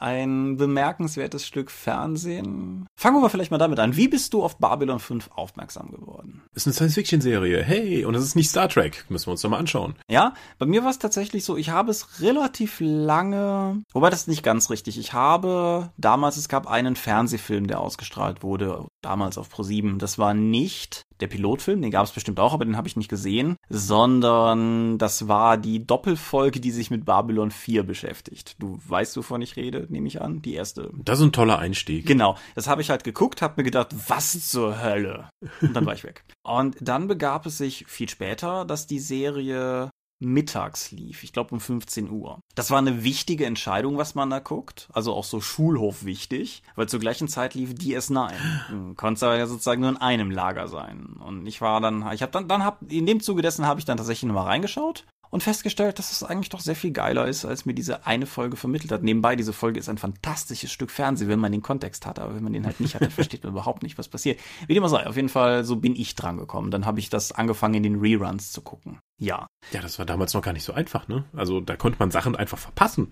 ein bemerkenswertes Stück Fernsehen. Fangen wir vielleicht mal damit an. Wie bist du auf Babylon 5 aufmerksam geworden? Ist eine Science-Fiction-Serie. Hey, und es ist nicht Star Trek. Müssen wir uns doch mal anschauen. Ja, bei mir war es tatsächlich so, ich habe es relativ lange, wobei das ist nicht ganz richtig. Ich habe damals, es gab einen Fernsehfilm, der ausgestrahlt wurde, damals auf Pro7. Das war nicht der Pilotfilm, den gab es bestimmt auch, aber den habe ich nicht gesehen, sondern das war die Doppelfolge, die sich mit Babylon 4 beschäftigt. Du weißt, wovon ich rede, nehme ich an, die erste. Das ist ein toller Einstieg. Genau, das habe ich halt geguckt, habe mir gedacht, was zur Hölle? Und dann war ich weg. [laughs] Und dann begab es sich viel später, dass die Serie mittags lief. Ich glaube um 15 Uhr. Das war eine wichtige Entscheidung, was man da guckt. Also auch so Schulhof wichtig, weil zur gleichen Zeit lief DS9. [laughs] Hm, Konnte aber ja sozusagen nur in einem Lager sein. Und ich war dann, ich habe dann, dann hab, in dem Zuge dessen habe ich dann tatsächlich nochmal reingeschaut und festgestellt, dass es eigentlich doch sehr viel geiler ist, als mir diese eine Folge vermittelt hat. Nebenbei, diese Folge ist ein fantastisches Stück Fernsehen, wenn man den Kontext hat, aber wenn man den halt nicht hat, dann [laughs] versteht man überhaupt nicht, was passiert. Wie dem auch sei, auf jeden Fall, so bin ich dran gekommen. Dann habe ich das angefangen, in den Reruns zu gucken. Ja. Ja, das war damals noch gar nicht so einfach, ne? Also da konnte man Sachen einfach verpassen.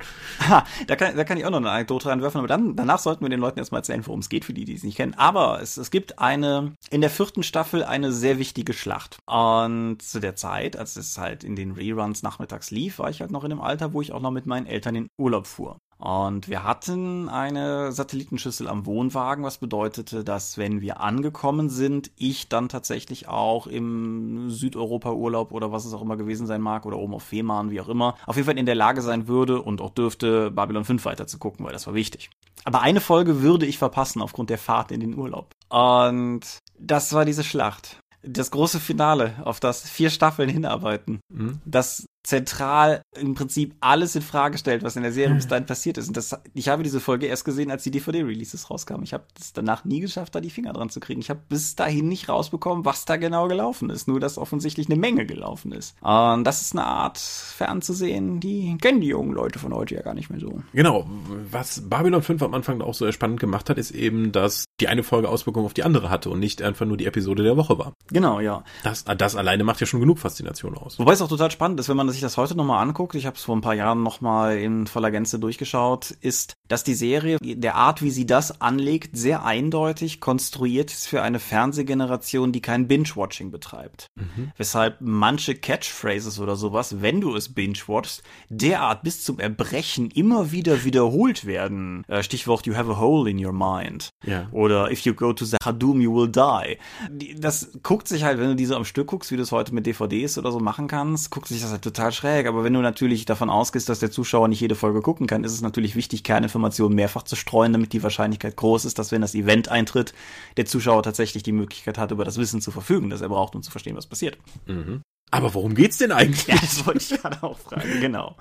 Ha, da kann, da kann ich auch noch eine Anekdote reinwerfen, aber dann, danach sollten wir den Leuten erstmal erzählen, worum es geht, für die, die es nicht kennen. Aber es, es gibt eine, in der vierten Staffel eine sehr wichtige Schlacht. Und zu der Zeit, als es halt in den Reruns nachmittags lief, war ich halt noch in einem Alter, wo ich auch noch mit meinen Eltern in Urlaub fuhr. Und wir hatten eine Satellitenschüssel am Wohnwagen, was bedeutete, dass wenn wir angekommen sind, ich dann tatsächlich auch im Südeuropa-Urlaub oder was es auch immer gewesen sein mag oder oben auf Fehmarn, wie auch immer, auf jeden Fall in der Lage sein würde und auch dürfte, Babylon 5 weiter zu gucken, weil das war wichtig. Aber eine Folge würde ich verpassen aufgrund der Fahrt in den Urlaub. Und das war diese Schlacht das große Finale, auf das vier Staffeln hinarbeiten. Mhm. Das zentral im Prinzip alles in Frage stellt, was in der Serie bis dahin passiert ist. Und das, ich habe diese Folge erst gesehen, als die DVD-Releases rauskamen. Ich habe es danach nie geschafft, da die Finger dran zu kriegen. Ich habe bis dahin nicht rausbekommen, was da genau gelaufen ist. Nur, dass offensichtlich eine Menge gelaufen ist. Und das ist eine Art fernzusehen, die kennen die jungen Leute von heute ja gar nicht mehr so. Genau. Was Babylon 5 am Anfang auch so spannend gemacht hat, ist eben, dass die eine Folge Auswirkungen auf die andere hatte und nicht einfach nur die Episode der Woche war. Genau, ja. Das, das alleine macht ja schon genug Faszination aus. Wobei es auch total spannend ist, wenn man sich das heute nochmal anguckt, ich habe es vor ein paar Jahren nochmal in voller Gänze durchgeschaut, ist, dass die Serie, der Art, wie sie das anlegt, sehr eindeutig konstruiert ist für eine Fernsehgeneration, die kein Binge-Watching betreibt. Mhm. Weshalb manche Catchphrases oder sowas, wenn du es binge-watchst, derart bis zum Erbrechen immer wieder wiederholt werden. Äh, Stichwort You have a hole in your mind. Ja. Oder If you go to the Hadum, you will die. Das guckt sich halt, wenn du diese am Stück guckst, wie du es heute mit DVDs oder so machen kannst, guckt sich das halt total schräg. Aber wenn du natürlich davon ausgehst, dass der Zuschauer nicht jede Folge gucken kann, ist es natürlich wichtig, Kerninformationen mehrfach zu streuen, damit die Wahrscheinlichkeit groß ist, dass wenn das Event eintritt, der Zuschauer tatsächlich die Möglichkeit hat, über das Wissen zu verfügen, das er braucht, um zu verstehen, was passiert. Mhm. Aber worum geht's denn eigentlich? Ja, das wollte ich gerade auch fragen, genau.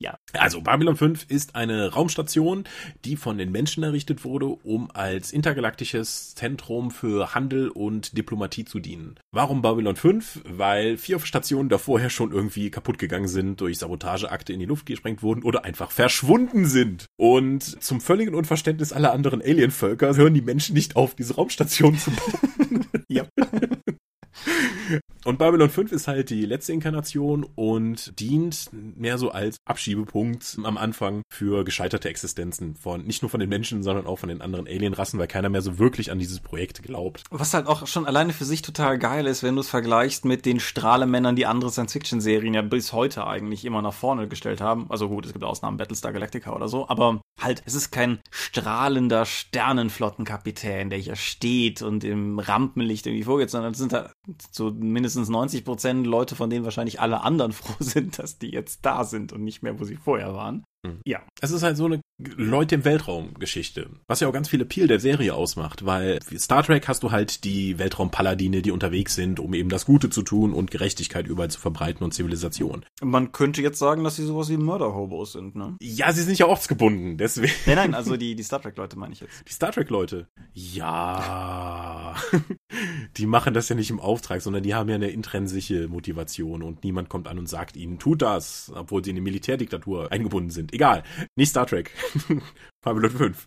Ja. Also Babylon 5 ist eine Raumstation, die von den Menschen errichtet wurde, um als intergalaktisches Zentrum für Handel und Diplomatie zu dienen. Warum Babylon 5? Weil vier Stationen davor ja schon irgendwie kaputt gegangen sind, durch Sabotageakte in die Luft gesprengt wurden oder einfach verschwunden sind. Und zum völligen Unverständnis aller anderen Alienvölker hören die Menschen nicht auf, diese Raumstation zu bauen. [laughs] ja. Und Babylon 5 ist halt die letzte Inkarnation und dient mehr so als Abschiebepunkt am Anfang für gescheiterte Existenzen von, nicht nur von den Menschen, sondern auch von den anderen Alienrassen, weil keiner mehr so wirklich an dieses Projekt glaubt. Was halt auch schon alleine für sich total geil ist, wenn du es vergleichst mit den Strahlemännern, die andere Science-Fiction-Serien ja bis heute eigentlich immer nach vorne gestellt haben. Also gut, es gibt Ausnahmen, Battlestar Galactica oder so, aber halt, es ist kein strahlender Sternenflottenkapitän, der hier steht und im Rampenlicht irgendwie vorgeht, sondern es sind da so mindestens 90 Prozent Leute, von denen wahrscheinlich alle anderen [laughs] froh sind, dass die jetzt da sind und nicht mehr, wo sie vorher waren. Mhm. Ja. Es ist halt so eine Leute im Weltraum Geschichte, was ja auch ganz viel Appeal der Serie ausmacht, weil Star Trek hast du halt die Weltraumpaladine, die unterwegs sind, um eben das Gute zu tun und Gerechtigkeit überall zu verbreiten und Zivilisation. Man könnte jetzt sagen, dass sie sowas wie Murder-Hobos sind, ne? Ja, sie sind ja ortsgebunden, deswegen. Nein, nein, also die, die Star Trek-Leute meine ich jetzt. Die Star Trek-Leute? Ja. [laughs] die machen das ja nicht im Auftrag, sondern die haben ja eine intrinsische Motivation und niemand kommt an und sagt ihnen, tut das, obwohl sie in eine Militärdiktatur eingebunden sind. Egal. Nicht Star Trek. [laughs] Babylon 5.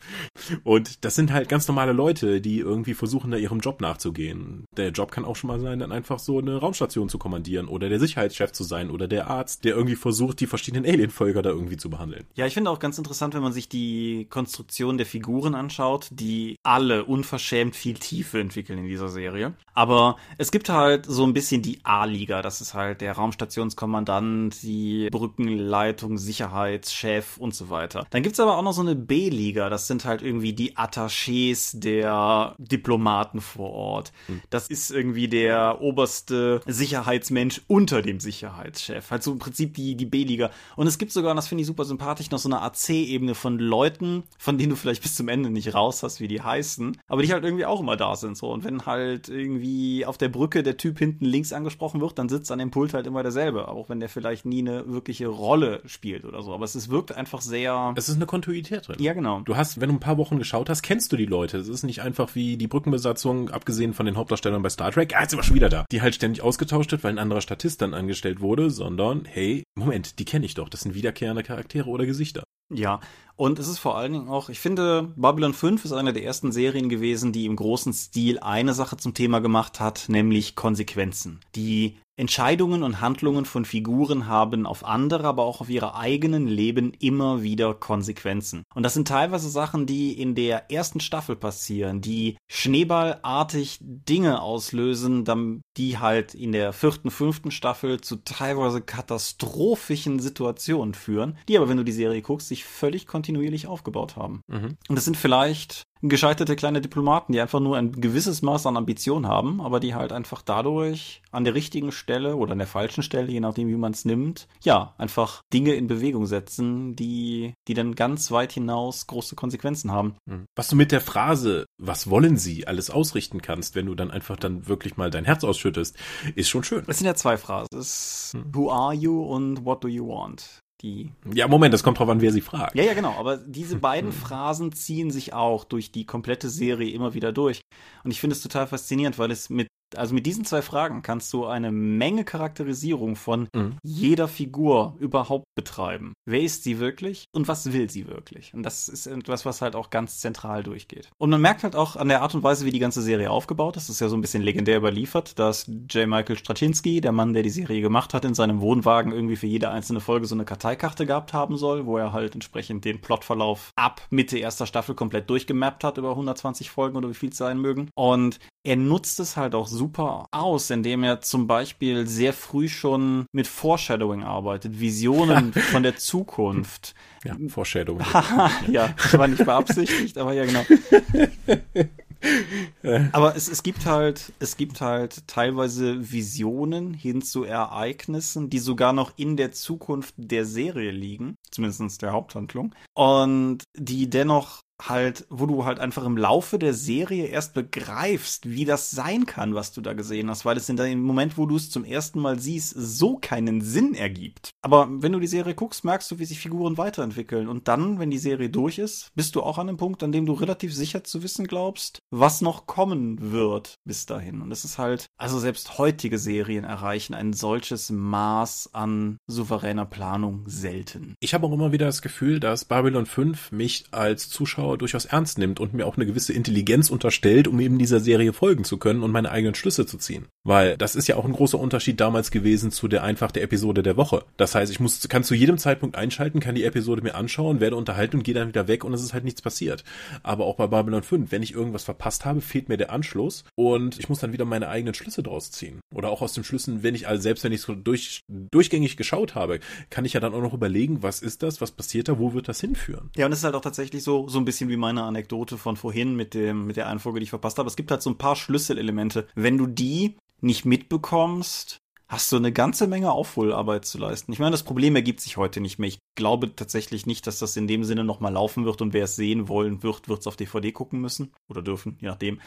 Und das sind halt ganz normale Leute, die irgendwie versuchen, da ihrem Job nachzugehen. Der Job kann auch schon mal sein, dann einfach so eine Raumstation zu kommandieren oder der Sicherheitschef zu sein oder der Arzt, der irgendwie versucht, die verschiedenen Alien-Völker da irgendwie zu behandeln. Ja, ich finde auch ganz interessant, wenn man sich die Konstruktion der Figuren anschaut, die alle unverschämt viel Tiefe entwickeln in dieser Serie. Aber es gibt halt so ein bisschen die A-Liga. Das ist halt der Raumstationskommandant, die Brückenleitung, Sicherheitschef und so weiter. Dann gibt's aber auch noch so eine B liga Das sind halt irgendwie die Attachés der Diplomaten vor Ort. Hm. Das ist irgendwie der oberste Sicherheitsmensch unter dem Sicherheitschef. Halt so im Prinzip die, die B-Liga. Und es gibt sogar, und das finde ich super sympathisch, noch so eine AC-Ebene von Leuten, von denen du vielleicht bis zum Ende nicht raus hast, wie die heißen, aber die halt irgendwie auch immer da sind. So. Und wenn halt irgendwie auf der Brücke der Typ hinten links angesprochen wird, dann sitzt an dem Pult halt immer derselbe, auch wenn der vielleicht nie eine wirkliche Rolle spielt oder so. Aber es ist, wirkt einfach sehr. Es ist eine Kontinuität drin. Ja, genau. Du hast, wenn du ein paar Wochen geschaut hast, kennst du die Leute. Es ist nicht einfach wie die Brückenbesatzung, abgesehen von den Hauptdarstellern bei Star Trek, ah, jetzt sind wir schon wieder da, die halt ständig ausgetauscht wird, weil ein anderer Statist dann angestellt wurde, sondern, hey, Moment, die kenne ich doch. Das sind wiederkehrende Charaktere oder Gesichter. Ja, und es ist vor allen Dingen auch, ich finde, Babylon 5 ist eine der ersten Serien gewesen, die im großen Stil eine Sache zum Thema gemacht hat, nämlich Konsequenzen. Die Entscheidungen und Handlungen von Figuren haben auf andere, aber auch auf ihre eigenen Leben immer wieder Konsequenzen. Und das sind teilweise Sachen, die in der ersten Staffel passieren, die schneeballartig Dinge auslösen, die halt in der vierten, fünften Staffel zu teilweise katastrophischen Situationen führen, die aber, wenn du die Serie guckst, sich völlig kontinuierlich aufgebaut haben. Mhm. Und das sind vielleicht gescheiterte kleine Diplomaten, die einfach nur ein gewisses Maß an Ambition haben, aber die halt einfach dadurch an der richtigen Stelle oder an der falschen Stelle, je nachdem wie man es nimmt, ja, einfach Dinge in Bewegung setzen, die, die dann ganz weit hinaus große Konsequenzen haben. Hm. Was du mit der Phrase, was wollen sie, alles ausrichten kannst, wenn du dann einfach dann wirklich mal dein Herz ausschüttest, ist schon schön. Es sind ja zwei Phrasen. Hm. Who are you und what do you want? Die. Ja, Moment, das kommt drauf an, wer sie fragt. Ja, ja, genau. Aber diese [laughs] beiden Phrasen ziehen sich auch durch die komplette Serie immer wieder durch. Und ich finde es total faszinierend, weil es mit also mit diesen zwei Fragen kannst du eine Menge Charakterisierung von mhm. jeder Figur überhaupt betreiben. Wer ist sie wirklich und was will sie wirklich? Und das ist etwas, was halt auch ganz zentral durchgeht. Und man merkt halt auch an der Art und Weise, wie die ganze Serie aufgebaut ist, das ist ja so ein bisschen legendär überliefert, dass J. Michael Straczynski, der Mann, der die Serie gemacht hat, in seinem Wohnwagen irgendwie für jede einzelne Folge so eine Karteikarte gehabt haben soll, wo er halt entsprechend den Plotverlauf ab Mitte erster Staffel komplett durchgemappt hat über 120 Folgen oder wie viel es sein mögen. Und er nutzt es halt auch super aus, indem er zum Beispiel sehr früh schon mit Foreshadowing arbeitet, Visionen von der Zukunft. [laughs] Ja, Foreshadowing. [laughs] ja, war nicht beabsichtigt, aber ja, genau. [laughs] Aber es, es gibt halt, es gibt halt teilweise Visionen hin zu Ereignissen, die sogar noch in der Zukunft der Serie liegen, zumindest der Haupthandlung, und die dennoch halt, wo du halt einfach im Laufe der Serie erst begreifst, wie das sein kann, was du da gesehen hast, weil es in dem Moment, wo du es zum ersten Mal siehst, so keinen Sinn ergibt. Aber wenn du die Serie guckst, merkst du, wie sich Figuren weiterentwickeln. Und dann, wenn die Serie durch ist, bist du auch an einem Punkt, an dem du relativ sicher zu wissen glaubst, was noch kommen wird bis dahin. Und es ist halt, also selbst heutige Serien erreichen ein solches Maß an souveräner Planung selten. Ich habe auch immer wieder das Gefühl, dass Babylon 5 mich als Zuschauer Zuschauer durchaus ernst nimmt und mir auch eine gewisse Intelligenz unterstellt, um eben dieser Serie folgen zu können und meine eigenen Schlüsse zu ziehen. Weil das ist ja auch ein großer Unterschied damals gewesen zu der einfach der Episode der Woche. Das heißt, ich muss, kann zu jedem Zeitpunkt einschalten, kann die Episode mir anschauen, werde unterhalten und gehe dann wieder weg und es ist halt nichts passiert. Aber auch bei Babylon 5, wenn ich irgendwas verpasst habe, fehlt mir der Anschluss und ich muss dann wieder meine eigenen Schlüsse draus ziehen. Oder auch aus den Schlüssen, wenn ich, also selbst wenn ich so durch, durchgängig geschaut habe, kann ich ja dann auch noch überlegen, was ist das, was passiert da, wo wird das hinführen? Ja, und es ist halt auch tatsächlich so, so ein bisschen bisschen wie meine Anekdote von vorhin mit dem, mit der einen Folge, die ich verpasst habe. Es gibt halt so ein paar Schlüsselelemente. Wenn du die nicht mitbekommst, hast du eine ganze Menge Aufholarbeit zu leisten. Ich meine, das Problem ergibt sich heute nicht mehr. Ich glaube tatsächlich nicht, dass das in dem Sinne nochmal laufen wird und wer es sehen wollen wird, wird es auf DVD gucken müssen oder dürfen, je nachdem.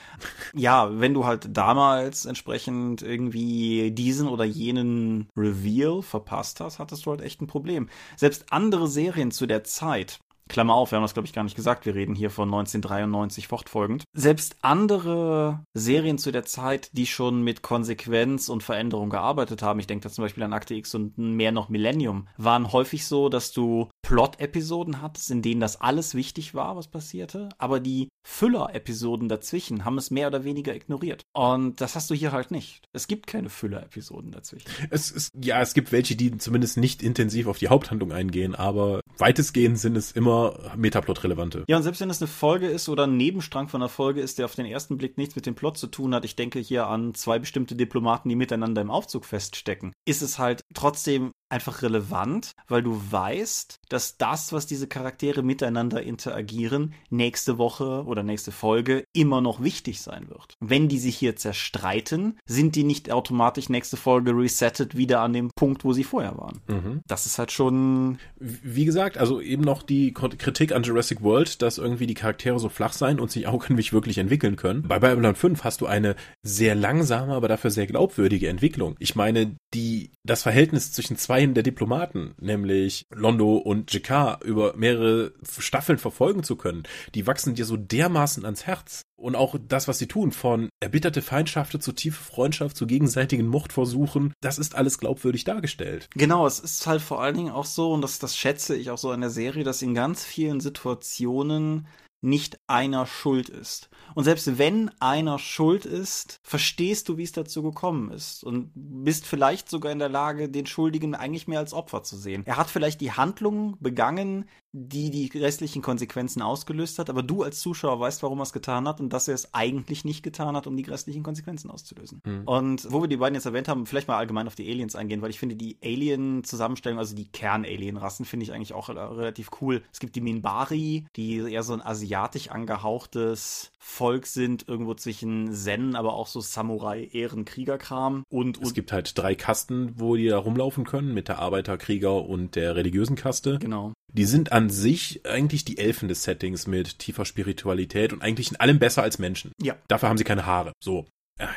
Ja, wenn du halt damals entsprechend irgendwie diesen oder jenen Reveal verpasst hast, hattest du halt echt ein Problem. Selbst andere Serien zu der Zeit, Klammer auf, wir haben das glaube ich gar nicht gesagt, wir reden hier von 1993 fortfolgend. Selbst andere Serien zu der Zeit, die schon mit Konsequenz und Veränderung gearbeitet haben, ich denke da zum Beispiel an Akte X und mehr noch Millennium, waren häufig so, dass du Plot-Episoden hattest, in denen das alles wichtig war, was passierte, aber die Füller-Episoden dazwischen haben es mehr oder weniger ignoriert. Und das hast du hier halt nicht. Es gibt keine Füller-Episoden dazwischen. Es ist, ja, es gibt welche, die zumindest nicht intensiv auf die Haupthandlung eingehen, aber weitestgehend sind es immer Metaplot-relevante. Ja, und selbst wenn es eine Folge ist oder ein Nebenstrang von einer Folge ist, der auf den ersten Blick nichts mit dem Plot zu tun hat, ich denke hier an zwei bestimmte Diplomaten, die miteinander im Aufzug feststecken, ist es halt trotzdem einfach relevant, weil du weißt, dass das, was diese Charaktere miteinander interagieren, nächste Woche oder nächste Folge immer noch wichtig sein wird. Wenn die sich hier zerstreiten, sind die nicht automatisch nächste Folge resettet wieder an dem Punkt, wo sie vorher waren. Mhm. Das ist halt schon. Wie gesagt, also eben noch die Kritik an Jurassic World, dass irgendwie die Charaktere so flach sein und sich auch [laughs] nicht wirklich entwickeln können. Bei Babylon 5 hast du eine sehr langsame, aber dafür sehr glaubwürdige Entwicklung. Ich meine, die, das Verhältnis zwischen zwei der Diplomaten, nämlich Londo und Jakar, über mehrere Staffeln verfolgen zu können, die wachsen dir so dermaßen ans Herz. Und auch das, was sie tun, von erbitterte Feindschaften zu tiefe Freundschaft, zu gegenseitigen Mordversuchen, das ist alles glaubwürdig dargestellt. Genau, es ist halt vor allen Dingen auch so, und das, das schätze ich auch so an der Serie, dass in ganz vielen Situationen nicht einer schuld ist. Und selbst wenn einer schuld ist, verstehst du, wie es dazu gekommen ist und bist vielleicht sogar in der Lage, den Schuldigen eigentlich mehr als Opfer zu sehen. Er hat vielleicht die Handlung begangen, die die restlichen Konsequenzen ausgelöst hat, aber du als Zuschauer weißt, warum er es getan hat und dass er es eigentlich nicht getan hat, um die restlichen Konsequenzen auszulösen. Mhm. Und wo wir die beiden jetzt erwähnt haben, vielleicht mal allgemein auf die Aliens eingehen, weil ich finde, die Alien-Zusammenstellung, also die Kern-Alien-Rassen, finde ich eigentlich auch relativ cool. Es gibt die Minbari, die eher so ein asiatisch angehauchtes Volk sind, irgendwo zwischen Zen, aber auch so Samurai-Ehren-Kriegerkram. Und, und es gibt halt drei Kasten, wo die da rumlaufen können, mit der Arbeiter, Krieger und der religiösen Kaste. Genau. Die sind an sich eigentlich die Elfen des Settings mit tiefer Spiritualität und eigentlich in allem besser als Menschen. Ja. Dafür haben sie keine Haare. So.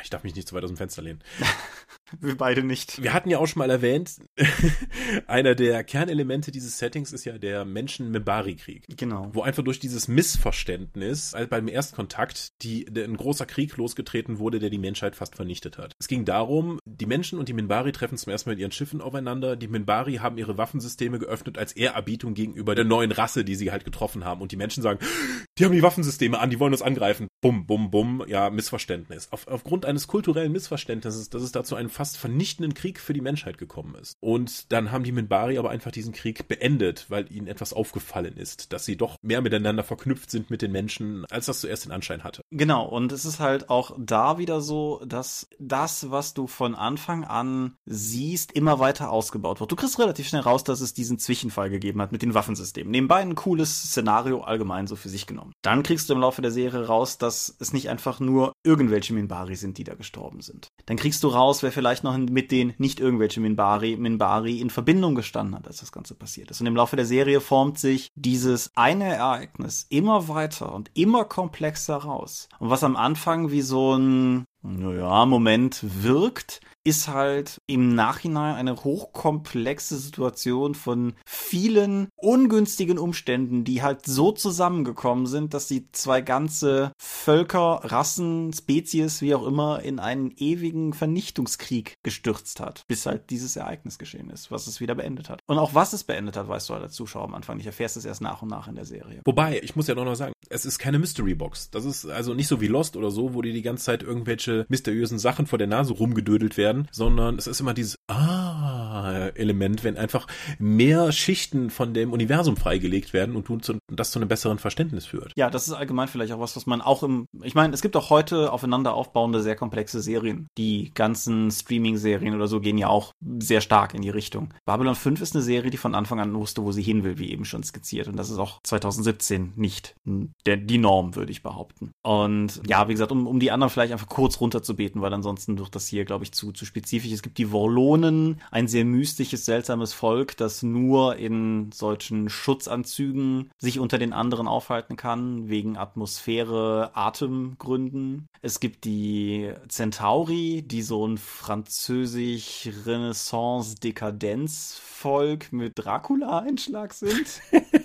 Ich darf mich nicht zu weit aus dem Fenster lehnen. [laughs] Wir beide nicht. Wir hatten ja auch schon mal erwähnt, [laughs] einer der Kernelemente dieses Settings ist ja der Menschen-Mibari-Krieg. Genau. Wo einfach durch dieses Missverständnis, also beim Erstkontakt, die, ein großer Krieg losgetreten wurde, der die Menschheit fast vernichtet hat. Es ging darum, die Menschen und die Minbari treffen zum ersten Mal mit ihren Schiffen aufeinander. Die Minbari haben ihre Waffensysteme geöffnet als Ehrerbietung gegenüber der neuen Rasse, die sie halt getroffen haben. Und die Menschen sagen, [gasps] die haben die Waffensysteme an, die wollen uns angreifen. Bum, bum, bum. Ja, Missverständnis. Auf, aufgrund eines kulturellen Missverständnisses, dass es dazu einen fast vernichtenden Krieg für die Menschheit gekommen ist. Und dann haben die Minbari aber einfach diesen Krieg beendet, weil ihnen etwas aufgefallen ist, dass sie doch mehr miteinander verknüpft sind mit den Menschen, als das zuerst den Anschein hatte. Genau, und es ist halt auch da wieder so, dass das, was du von Anfang an siehst, immer weiter ausgebaut wird. Du kriegst relativ schnell raus, dass es diesen Zwischenfall gegeben hat mit den Waffensystemen. Nebenbei ein cooles Szenario allgemein so für sich genommen. Dann kriegst du im Laufe der Serie raus, dass es nicht einfach nur irgendwelche Minbari sind, die da gestorben sind. Dann kriegst du raus, wer vielleicht noch mit den nicht irgendwelche Minbari, Minbari in Verbindung gestanden hat, als das Ganze passiert ist. Und im Laufe der Serie formt sich dieses eine Ereignis immer weiter und immer komplexer raus. Und was am Anfang wie so ein naja, Moment wirkt, ist halt im Nachhinein eine hochkomplexe Situation von vielen ungünstigen Umständen, die halt so zusammengekommen sind, dass sie zwei ganze Völker, Rassen, Spezies, wie auch immer, in einen ewigen Vernichtungskrieg gestürzt hat, bis halt dieses Ereignis geschehen ist, was es wieder beendet hat. Und auch was es beendet hat, weißt du als Zuschauer am Anfang nicht. Erfährst es erst nach und nach in der Serie. Wobei, ich muss ja doch noch sagen, es ist keine Mystery Box. Das ist also nicht so wie Lost oder so, wo dir die ganze Zeit irgendwelche mysteriösen Sachen vor der Nase rumgedödelt werden werden, sondern es ist immer dieses Ah-Element, wenn einfach mehr Schichten von dem Universum freigelegt werden und das zu einem besseren Verständnis führt. Ja, das ist allgemein vielleicht auch was, was man auch im, ich meine, es gibt auch heute aufeinander aufbauende, sehr komplexe Serien. Die ganzen Streaming-Serien oder so gehen ja auch sehr stark in die Richtung. Babylon 5 ist eine Serie, die von Anfang an wusste, wo sie hin will, wie eben schon skizziert. Und das ist auch 2017 nicht die Norm, würde ich behaupten. Und ja, wie gesagt, um, um die anderen vielleicht einfach kurz runterzubeten, weil ansonsten wird das hier, glaube ich, zu, zu spezifisch. Es gibt die Vorlonen, ein sehr mystisches, seltsames Volk, das nur in solchen Schutzanzügen sich unter den anderen aufhalten kann, wegen Atmosphäre, Atemgründen. Es gibt die Centauri, die so ein französisch Renaissance-Dekadenz-Volk mit Dracula-Einschlag sind. [laughs]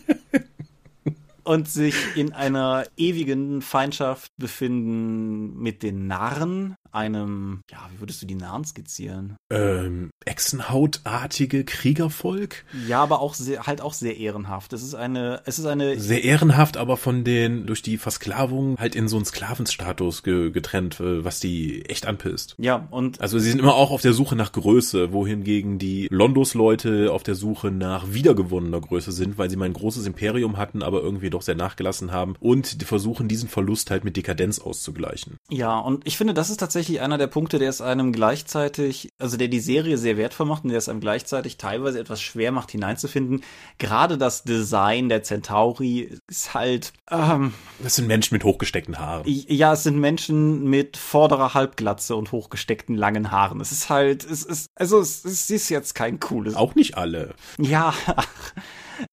und sich in einer ewigen Feindschaft befinden mit den Narren, einem, ja, wie würdest du die Narren skizzieren? Ähm, Echsenhautartige Kriegervolk? Ja, aber auch sehr, halt auch sehr ehrenhaft. Es ist eine, es ist eine. Sehr ehrenhaft, aber von den, durch die Versklavung halt in so einen Sklavenstatus ge getrennt, äh, was die echt anpisst. Ja, und. Also sie sind immer auch auf der Suche nach Größe, wohingegen die Londos-Leute auf der Suche nach wiedergewonnener Größe sind, weil sie mal ein großes Imperium hatten, aber irgendwie doch sehr nachgelassen haben und versuchen diesen Verlust halt mit Dekadenz auszugleichen. Ja, und ich finde, das ist tatsächlich einer der Punkte, der es einem gleichzeitig, also der die Serie sehr wertvoll macht und der es einem gleichzeitig teilweise etwas schwer macht hineinzufinden. Gerade das Design der Centauri ist halt. Ähm, das sind Menschen mit hochgesteckten Haaren. Ja, es sind Menschen mit vorderer Halbglatze und hochgesteckten langen Haaren. Es ist halt, es ist, also es, es ist jetzt kein cooles. Auch nicht alle. Ja.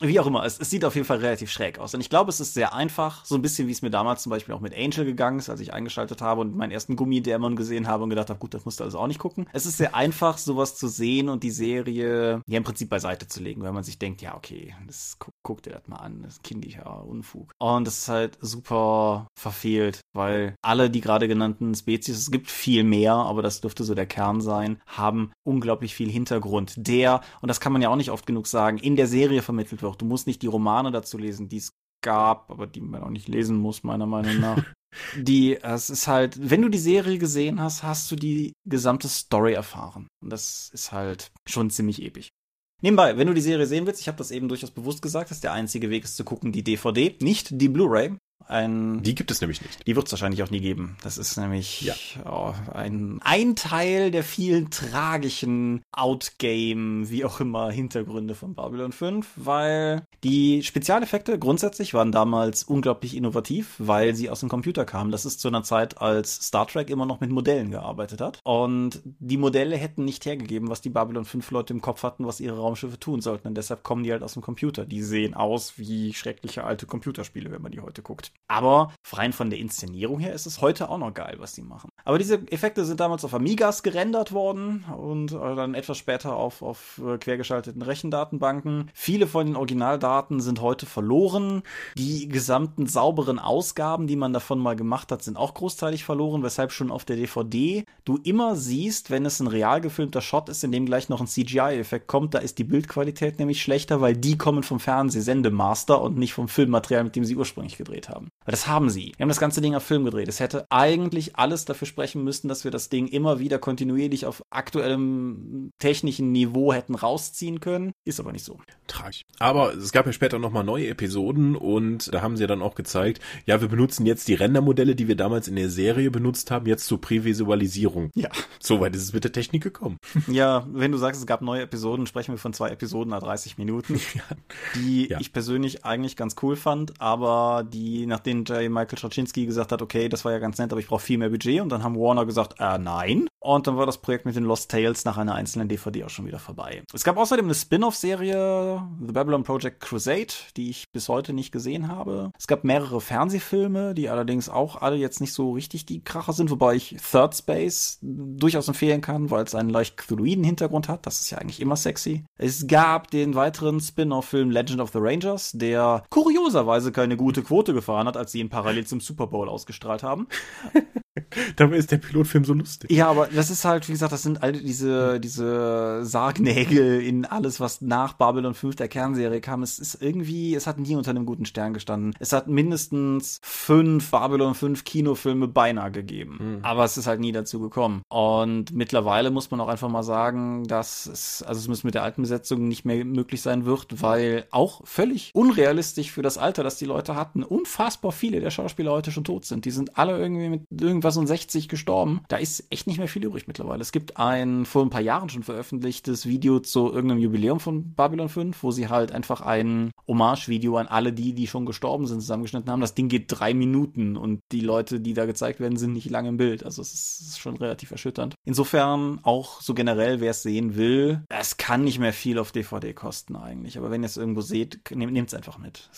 Wie auch immer, es, es, sieht auf jeden Fall relativ schräg aus. Und ich glaube, es ist sehr einfach, so ein bisschen wie es mir damals zum Beispiel auch mit Angel gegangen ist, als ich eingeschaltet habe und meinen ersten Gummidämon gesehen habe und gedacht habe, gut, das musst du also auch nicht gucken. Es ist sehr einfach, sowas zu sehen und die Serie ja im Prinzip beiseite zu legen, wenn man sich denkt, ja, okay, das guck, guck dir das mal an, das ist kindlicher Unfug. Und das ist halt super verfehlt, weil alle die gerade genannten Spezies, es gibt viel mehr, aber das dürfte so der Kern sein, haben unglaublich viel Hintergrund, der, und das kann man ja auch nicht oft genug sagen, in der Serie vermittelt wird. Du musst nicht die Romane dazu lesen, die es gab, aber die man auch nicht lesen muss, meiner Meinung nach. [laughs] die, es ist halt, wenn du die Serie gesehen hast, hast du die gesamte Story erfahren. Und das ist halt schon ziemlich episch. Nebenbei, wenn du die Serie sehen willst, ich habe das eben durchaus bewusst gesagt, dass der einzige Weg ist zu gucken, die DVD, nicht die Blu-ray. Ein, die gibt es nämlich nicht. Die wird es wahrscheinlich auch nie geben. Das ist nämlich ja. oh, ein, ein Teil der vielen tragischen Outgame, wie auch immer, Hintergründe von Babylon 5, weil die Spezialeffekte grundsätzlich waren damals unglaublich innovativ, weil sie aus dem Computer kamen. Das ist zu einer Zeit, als Star Trek immer noch mit Modellen gearbeitet hat. Und die Modelle hätten nicht hergegeben, was die Babylon 5 Leute im Kopf hatten, was ihre Raumschiffe tun sollten. Und deshalb kommen die halt aus dem Computer. Die sehen aus wie schreckliche alte Computerspiele, wenn man die heute guckt. Aber rein von der Inszenierung her ist es heute auch noch geil, was die machen. Aber diese Effekte sind damals auf Amigas gerendert worden und äh, dann etwas später auf, auf äh, quergeschalteten Rechendatenbanken. Viele von den Originaldaten sind heute verloren. Die gesamten sauberen Ausgaben, die man davon mal gemacht hat, sind auch großteilig verloren, weshalb schon auf der DVD du immer siehst, wenn es ein real gefilmter Shot ist, in dem gleich noch ein CGI-Effekt kommt, da ist die Bildqualität nämlich schlechter, weil die kommen vom Fernsehsendemaster und nicht vom Filmmaterial, mit dem sie ursprünglich gedreht haben. Weil das haben sie. Wir haben das ganze Ding auf Film gedreht. Es hätte eigentlich alles dafür sprechen müssen, dass wir das Ding immer wieder kontinuierlich auf aktuellem technischen Niveau hätten rausziehen können. Ist aber nicht so. Tragisch. Aber es gab ja später nochmal neue Episoden und da haben sie ja dann auch gezeigt, ja, wir benutzen jetzt die Rendermodelle, die wir damals in der Serie benutzt haben, jetzt zur Prävisualisierung. Ja. Soweit ist es mit der Technik gekommen. [laughs] Ja, wenn du sagst, es gab neue Episoden, sprechen wir von zwei Episoden nach 30 Minuten, [laughs] ja. die ja. ich persönlich eigentlich ganz cool fand, aber die, nachdem J. Michael Straczynski gesagt hat, okay, das war ja ganz nett, aber ich brauche viel mehr Budget und dann haben Warner gesagt, äh, nein. Und dann war das Projekt mit den Lost Tales nach einer einzelnen DVD auch schon wieder vorbei. Es gab außerdem eine Spin-off-Serie, The Babylon Project Crusade, die ich bis heute nicht gesehen habe. Es gab mehrere Fernsehfilme, die allerdings auch alle jetzt nicht so richtig die Kracher sind, wobei ich Third Space durchaus empfehlen kann, weil es einen leicht Cthulhuiden Hintergrund hat. Das ist ja eigentlich immer sexy. Es gab den weiteren Spin-off-Film Legend of the Rangers, der kurioserweise keine gute Quote gefahren hat, als sie ihn parallel zum Super Bowl ausgestrahlt haben. [laughs] Dabei ist der Pilotfilm so lustig. Ja, aber das ist halt, wie gesagt, das sind all diese, diese Sargnägel in alles, was nach Babylon 5 der Kernserie kam. Es ist irgendwie, es hat nie unter einem guten Stern gestanden. Es hat mindestens fünf Babylon 5 Kinofilme beinahe gegeben. Mhm. Aber es ist halt nie dazu gekommen. Und mittlerweile muss man auch einfach mal sagen, dass es, also es muss mit der alten Besetzung nicht mehr möglich sein wird, weil auch völlig unrealistisch für das Alter, das die Leute hatten, unfassbar viele der Schauspieler heute schon tot sind. Die sind alle irgendwie mit irgendwas und 60 gestorben. Da ist echt nicht mehr viel übrig mittlerweile. Es gibt ein vor ein paar Jahren schon veröffentlichtes Video zu irgendeinem Jubiläum von Babylon 5, wo sie halt einfach ein Hommage-Video an alle die, die schon gestorben sind, zusammengeschnitten haben. Das Ding geht drei Minuten und die Leute, die da gezeigt werden, sind nicht lange im Bild. Also es ist schon relativ erschütternd. Insofern auch so generell, wer es sehen will, es kann nicht mehr viel auf DVD kosten eigentlich. Aber wenn ihr es irgendwo seht, nehmt es einfach mit.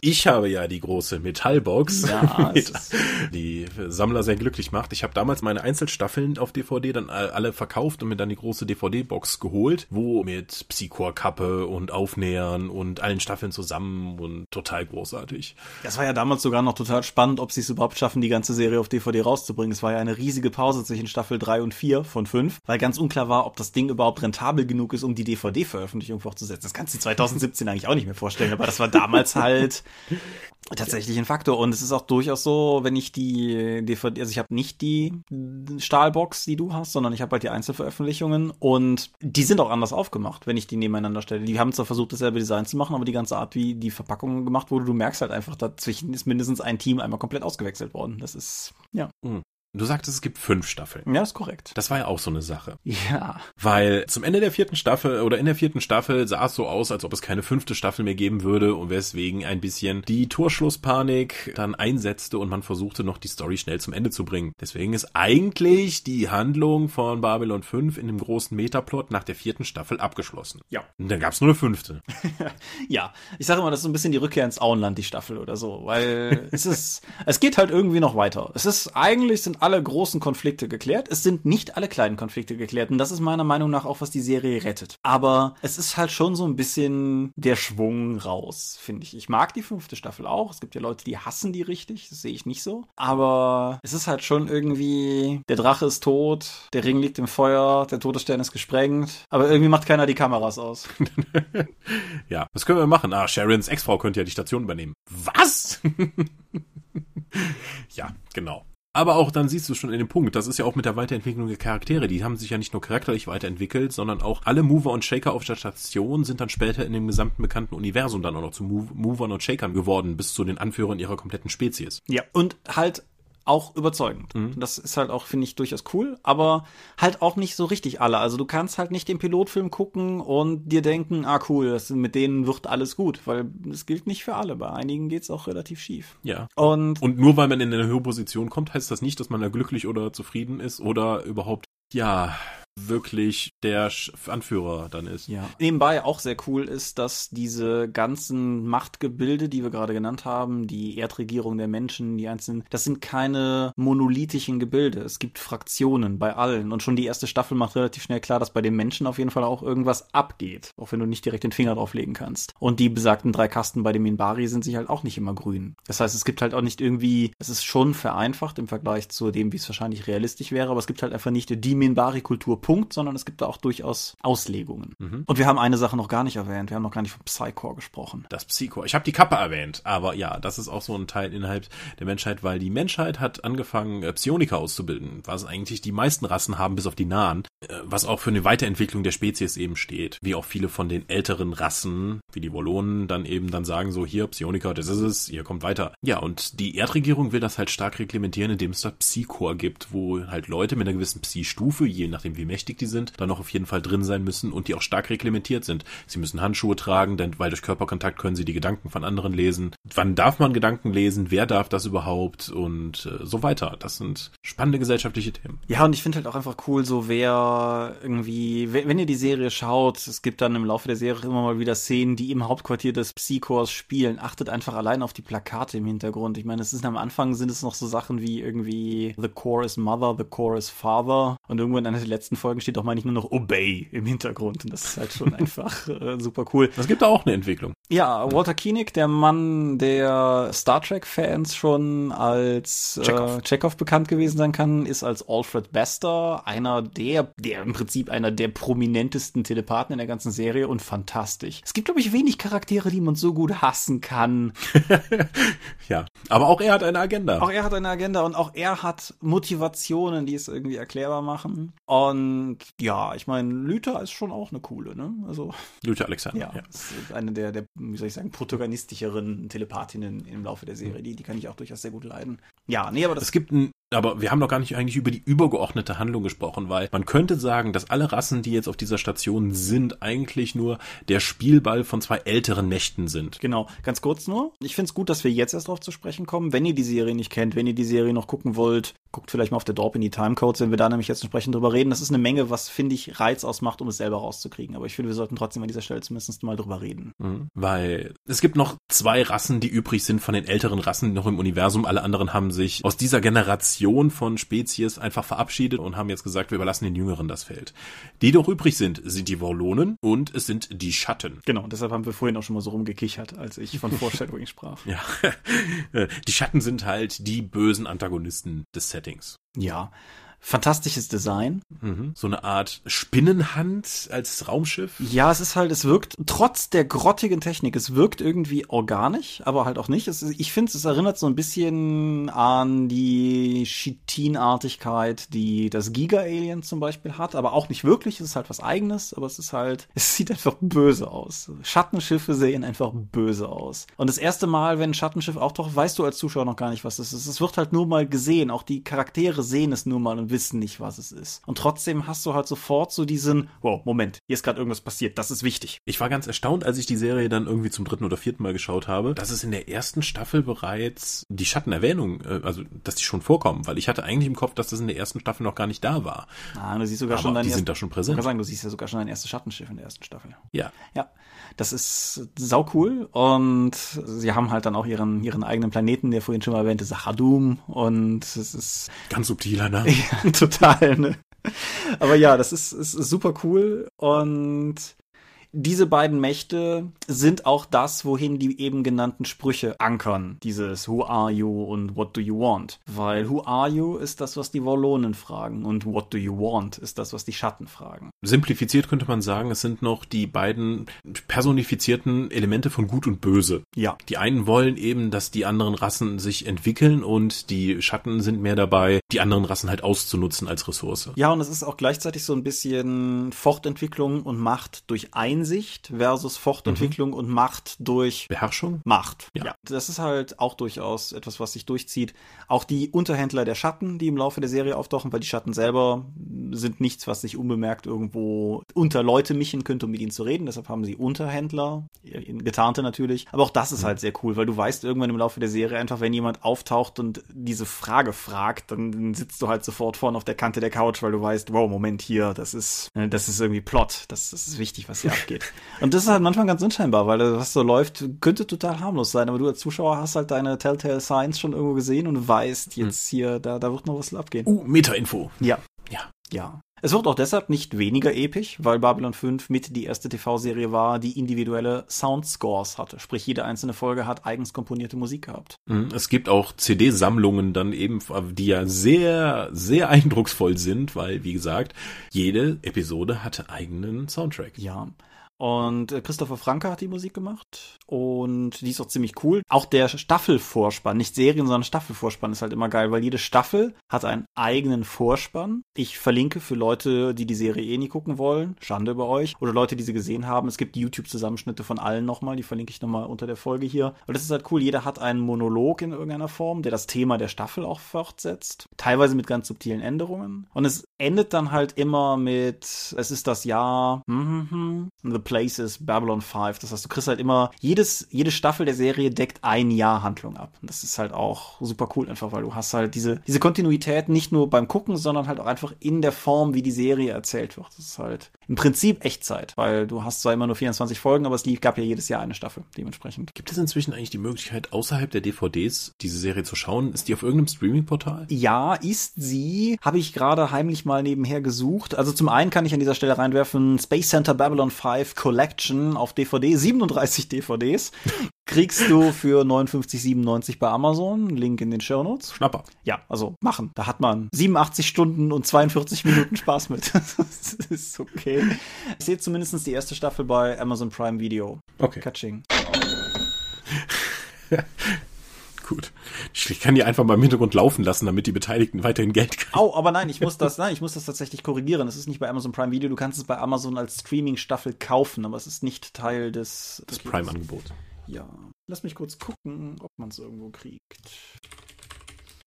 ich habe ja die große Metallbox. Ja, [laughs] die Sammler sehr glücklich macht. Ich habe damals meine Einzelstaffeln auf DVD dann alle verkauft und mir dann die große DVD-Box geholt, wo mit Psychor-Kappe und Aufnähern und allen Staffeln zusammen und total großartig. Das war ja damals sogar noch total spannend, ob sie es überhaupt schaffen, die ganze Serie auf DVD rauszubringen. Es war ja eine riesige Pause zwischen Staffel 3 und 4 von 5, weil ganz unklar war, ob das Ding überhaupt rentabel genug ist, um die DVD-Veröffentlichung fortzusetzen. Das kannst du 2017 [laughs] eigentlich auch nicht mehr vorstellen, aber das war damals halt [laughs] tatsächlich ein Faktor. Und es ist auch durchaus so, wenn ich die DVD, also ich habe nicht die Stahlbox, die du hast, sondern ich habe halt die Einzelveröffentlichungen und die sind auch anders aufgemacht, wenn ich die nebeneinander stelle. Die haben zwar versucht, dasselbe Design zu machen, aber die ganze Art, wie die Verpackung gemacht wurde, du merkst halt einfach, dazwischen ist mindestens ein Team einmal komplett ausgewechselt worden. Das ist, ja. Mhm. Du sagtest, es gibt fünf Staffeln. Ja, ist korrekt. Das war ja auch so eine Sache. Ja. Weil zum Ende der vierten Staffel oder in der vierten Staffel sah es so aus, als ob es keine fünfte Staffel mehr geben würde und weswegen ein bisschen die Torschlusspanik dann einsetzte und man versuchte noch die Story schnell zum Ende zu bringen. Deswegen ist eigentlich die Handlung von Babylon 5 in dem großen Metaplot nach der vierten Staffel abgeschlossen. Ja. Und dann gab es nur eine fünfte. [laughs] ja. Ich sage immer, das ist so ein bisschen die Rückkehr ins Auenland, die Staffel oder so, weil [laughs] es ist, es geht halt irgendwie noch weiter. Es ist, eigentlich sind alle großen Konflikte geklärt. Es sind nicht alle kleinen Konflikte geklärt. Und das ist meiner Meinung nach auch, was die Serie rettet. Aber es ist halt schon so ein bisschen der Schwung raus, finde ich. Ich mag die fünfte Staffel auch. Es gibt ja Leute, die hassen die richtig. Das sehe ich nicht so. Aber es ist halt schon irgendwie, der Drache ist tot, der Ring liegt im Feuer, der Todesstern ist gesprengt. Aber irgendwie macht keiner die Kameras aus. [laughs] ja, was können wir machen? Ah, Sharons Ex-Frau könnte ja die Station übernehmen. Was? [laughs] ja, genau. Aber auch dann siehst du schon in dem Punkt, das ist ja auch mit der Weiterentwicklung der Charaktere. Die haben sich ja nicht nur charakterlich weiterentwickelt, sondern auch alle Mover und Shaker auf der Station sind dann später in dem gesamten bekannten Universum dann auch noch zu Movern und Shakern geworden, bis zu den Anführern ihrer kompletten Spezies. Ja, und halt auch überzeugend. Mhm. Das ist halt auch, finde ich, durchaus cool, aber halt auch nicht so richtig alle. Also du kannst halt nicht den Pilotfilm gucken und dir denken, ah cool, das, mit denen wird alles gut, weil es gilt nicht für alle. Bei einigen geht's auch relativ schief. Ja. Und, und nur weil man in eine höhere Position kommt, heißt das nicht, dass man da glücklich oder zufrieden ist oder überhaupt ja, wirklich der Anführer dann ist. Ja. Nebenbei auch sehr cool ist, dass diese ganzen Machtgebilde, die wir gerade genannt haben, die Erdregierung der Menschen, die einzelnen, das sind keine monolithischen Gebilde. Es gibt Fraktionen bei allen. Und schon die erste Staffel macht relativ schnell klar, dass bei den Menschen auf jeden Fall auch irgendwas abgeht. Auch wenn du nicht direkt den Finger drauflegen kannst. Und die besagten drei Kasten bei dem Minbari sind sich halt auch nicht immer grün. Das heißt, es gibt halt auch nicht irgendwie, es ist schon vereinfacht im Vergleich zu dem, wie es wahrscheinlich realistisch wäre, aber es gibt halt einfach nicht die Minbari-Kultur Punkt, sondern es gibt da auch durchaus Auslegungen. Mhm. Und wir haben eine Sache noch gar nicht erwähnt. Wir haben noch gar nicht von Psycore gesprochen. Das Psycore. Ich habe die Kappe erwähnt, aber ja, das ist auch so ein Teil innerhalb der Menschheit, weil die Menschheit hat angefangen, äh, Psioniker auszubilden, was eigentlich die meisten Rassen haben, bis auf die nahen, äh, was auch für eine Weiterentwicklung der Spezies eben steht. Wie auch viele von den älteren Rassen, wie die Wollonen, dann eben dann sagen so, hier, Psioniker, das ist es, ihr kommt weiter. Ja, und die Erdregierung will das halt stark reglementieren, indem es da Psycore gibt, wo halt Leute mit einer gewissen Psi-Stufe, je nachdem wie mächtig die sind, dann auch auf jeden Fall drin sein müssen und die auch stark reglementiert sind. Sie müssen Handschuhe tragen, denn weil durch Körperkontakt können sie die Gedanken von anderen lesen. Wann darf man Gedanken lesen? Wer darf das überhaupt? Und äh, so weiter. Das sind spannende gesellschaftliche Themen. Ja, und ich finde halt auch einfach cool, so wer irgendwie, wenn ihr die Serie schaut, es gibt dann im Laufe der Serie immer mal wieder Szenen, die im Hauptquartier des Psychors spielen. Achtet einfach allein auf die Plakate im Hintergrund. Ich meine, es ist am Anfang sind es noch so Sachen wie irgendwie The Core is Mother, The Core is Father. Und irgendwann in einer der letzten Folgen steht auch meine ich nur noch Obey im Hintergrund. Und das ist halt schon [laughs] einfach äh, super cool. Das gibt da auch eine Entwicklung. Ja, Walter Koenig, der Mann, der Star Trek-Fans schon als Chekhov. Äh, Chekhov bekannt gewesen sein kann, ist als Alfred Bester einer der, der im Prinzip einer der prominentesten Telepathen in der ganzen Serie und fantastisch. Es gibt, glaube ich, wenig Charaktere, die man so gut hassen kann. [laughs] ja, aber auch er hat eine Agenda. Auch er hat eine Agenda und auch er hat Motivationen, die es irgendwie erklärbar machen. Und ja, ich meine, Lüther ist schon auch eine coole, ne? Also Lüther Alexander. Ja, ja. ist eine der, der, wie soll ich sagen, protagonistischeren Telepathinnen im Laufe der Serie. Die, die kann ich auch durchaus sehr gut leiden. Ja, nee, aber das. Es gibt ein aber wir haben noch gar nicht eigentlich über die übergeordnete Handlung gesprochen, weil man könnte sagen, dass alle Rassen, die jetzt auf dieser Station sind, eigentlich nur der Spielball von zwei älteren Mächten sind. Genau, ganz kurz nur. Ich finde es gut, dass wir jetzt erst darauf zu sprechen kommen. Wenn ihr die Serie nicht kennt, wenn ihr die Serie noch gucken wollt, guckt vielleicht mal auf der Dorp in die Timecodes, wenn wir da nämlich jetzt entsprechend drüber reden. Das ist eine Menge, was, finde ich, Reiz ausmacht, um es selber rauszukriegen. Aber ich finde, wir sollten trotzdem an dieser Stelle zumindest mal drüber reden. Mhm, weil es gibt noch zwei Rassen, die übrig sind von den älteren Rassen noch im Universum. Alle anderen haben sich aus dieser Generation von Spezies einfach verabschiedet und haben jetzt gesagt, wir überlassen den Jüngeren das Feld. Die doch übrig sind, sind die Wallonen und es sind die Schatten. Genau, deshalb haben wir vorhin auch schon mal so rumgekichert, als ich von [laughs] Foreshadowing sprach. Ja, [laughs] die Schatten sind halt die bösen Antagonisten des Settings. Ja, fantastisches Design. Mhm. So eine Art Spinnenhand als Raumschiff. Ja, es ist halt, es wirkt trotz der grottigen Technik, es wirkt irgendwie organisch, aber halt auch nicht. Es, ich finde, es erinnert so ein bisschen an die Chitin-Artigkeit, die das Giga-Alien zum Beispiel hat, aber auch nicht wirklich. Es ist halt was Eigenes, aber es ist halt, [laughs] es sieht einfach böse aus. Schattenschiffe sehen einfach böse aus. Und das erste Mal, wenn ein Schattenschiff auftaucht, weißt du als Zuschauer noch gar nicht, was es ist. Es wird halt nur mal gesehen. Auch die Charaktere sehen es nur mal und wissen nicht, was es ist. Und trotzdem hast du halt sofort so diesen, wow, Moment, hier ist gerade irgendwas passiert, das ist wichtig. Ich war ganz erstaunt, als ich die Serie dann irgendwie zum dritten oder vierten Mal geschaut habe, dass es in der ersten Staffel bereits die Schattenerwähnung, äh, also dass die schon vorkommen, weil ich hatte eigentlich im Kopf, dass das in der ersten Staffel noch gar nicht da war. Ah, du siehst sogar Aber schon dein Die sind da schon präsent. Ich kann sagen, du siehst ja sogar schon dein erstes Schattenschiff in der ersten Staffel. Ja. Ja. Das ist sau cool und sie haben halt dann auch ihren, ihren eigenen Planeten, der vorhin schon mal erwähnte, Sachadum und es ist ganz subtiler, ne? [laughs] [laughs] total, ne? Aber ja, das ist, ist, super cool und diese beiden Mächte sind auch das, wohin die eben genannten Sprüche ankern. Dieses Who are you und What do you want? Weil Who are you ist das, was die Wallonen fragen und What do you want ist das, was die Schatten fragen. Simplifiziert könnte man sagen, es sind noch die beiden personifizierten Elemente von Gut und Böse. Ja. Die einen wollen eben, dass die anderen Rassen sich entwickeln und die Schatten sind mehr dabei, die anderen Rassen halt auszunutzen als Ressource. Ja, und es ist auch gleichzeitig so ein bisschen Fortentwicklung und Macht durch Einsicht versus Fortentwicklung mhm. und Macht durch Beherrschung? Macht. Ja. ja. Das ist halt auch durchaus etwas, was sich durchzieht. Auch die Unterhändler der Schatten, die im Laufe der Serie auftauchen, weil die Schatten selber sind nichts, was sich unbemerkt irgendwo unter Leute mischen könnte, um mit ihnen zu reden. Deshalb haben sie Unterhändler, getarnte natürlich. Aber auch das ist mhm. halt sehr cool, weil du weißt irgendwann im Laufe der Serie einfach, wenn jemand auftaucht und diese Frage fragt, dann sitzt du halt sofort vorne auf der Kante der Couch, weil du weißt, wow, Moment hier, das ist, äh, das ist irgendwie Plot. Das, das ist wichtig, was hier [laughs] abgeht. Und das ist halt manchmal ganz unscheinbar, weil was so läuft, könnte total harmlos sein. Aber du als Zuschauer hast halt deine Telltale Signs schon irgendwo gesehen und weißt jetzt mhm. hier, da, da wird noch was abgehen. Uh, Meta-Info. Ja. Ja. Ja. Es wird auch deshalb nicht weniger episch, weil Babylon 5 mit die erste TV-Serie war, die individuelle Soundscores hatte. Sprich, jede einzelne Folge hat eigens komponierte Musik gehabt. Mhm. Es gibt auch CD-Sammlungen dann eben, die ja sehr, sehr eindrucksvoll sind, weil, wie gesagt, jede Episode hatte eigenen Soundtrack. Ja. Und äh, Christopher Franke hat die Musik gemacht und die ist auch ziemlich cool. Auch der Staffelvorspann, nicht Serien, sondern Staffelvorspann ist halt immer geil, weil jede Staffel hat einen eigenen Vorspann. Ich verlinke für Leute, die die Serie eh nie gucken wollen, Schande über euch, oder Leute, die sie gesehen haben. Es gibt YouTube-Zusammenschnitte von allen nochmal, die verlinke ich nochmal unter der Folge hier. Und das ist halt cool, jeder hat einen Monolog in irgendeiner Form, der das Thema der Staffel auch fortsetzt. Teilweise mit ganz subtilen Änderungen. Und es endet dann halt immer mit, es ist das Jahr, mm -hmm, Places, Babylon 5. Das heißt, du kriegst halt immer, jedes, jede Staffel der Serie deckt ein Jahr Handlung ab. Und das ist halt auch super cool einfach, weil du hast halt diese, diese Kontinuität nicht nur beim Gucken, sondern halt auch einfach in der Form, wie die Serie erzählt wird. Das ist halt im Prinzip Echtzeit, weil du hast zwar immer nur 24 Folgen, aber es gab ja jedes Jahr eine Staffel dementsprechend. Gibt es inzwischen eigentlich die Möglichkeit, außerhalb der DVDs diese Serie zu schauen? Ist die auf irgendeinem Streaming-Portal? Ja, ist sie. Habe ich gerade heimlich mal nebenher gesucht. Also zum einen kann ich an dieser Stelle reinwerfen Space Center Babylon 5 Collection auf DVD, 37 DVDs. Kriegst du für 59,97 bei Amazon. Link in den Show Notes. Schnapper. Ja, also machen. Da hat man 87 Stunden und 42 Minuten Spaß mit. [laughs] das ist okay. Ich sehe zumindest die erste Staffel bei Amazon Prime Video. Okay. Catching. [laughs] Gut. Ich kann die einfach mal im Hintergrund laufen lassen, damit die Beteiligten weiterhin Geld kriegen. Au, aber nein, ich muss das, nein, ich muss das tatsächlich korrigieren. Es ist nicht bei Amazon Prime Video. Du kannst es bei Amazon als Streaming-Staffel kaufen, aber es ist nicht Teil des, des Prime-Angebots. Ja. Lass mich kurz gucken, ob man es irgendwo kriegt.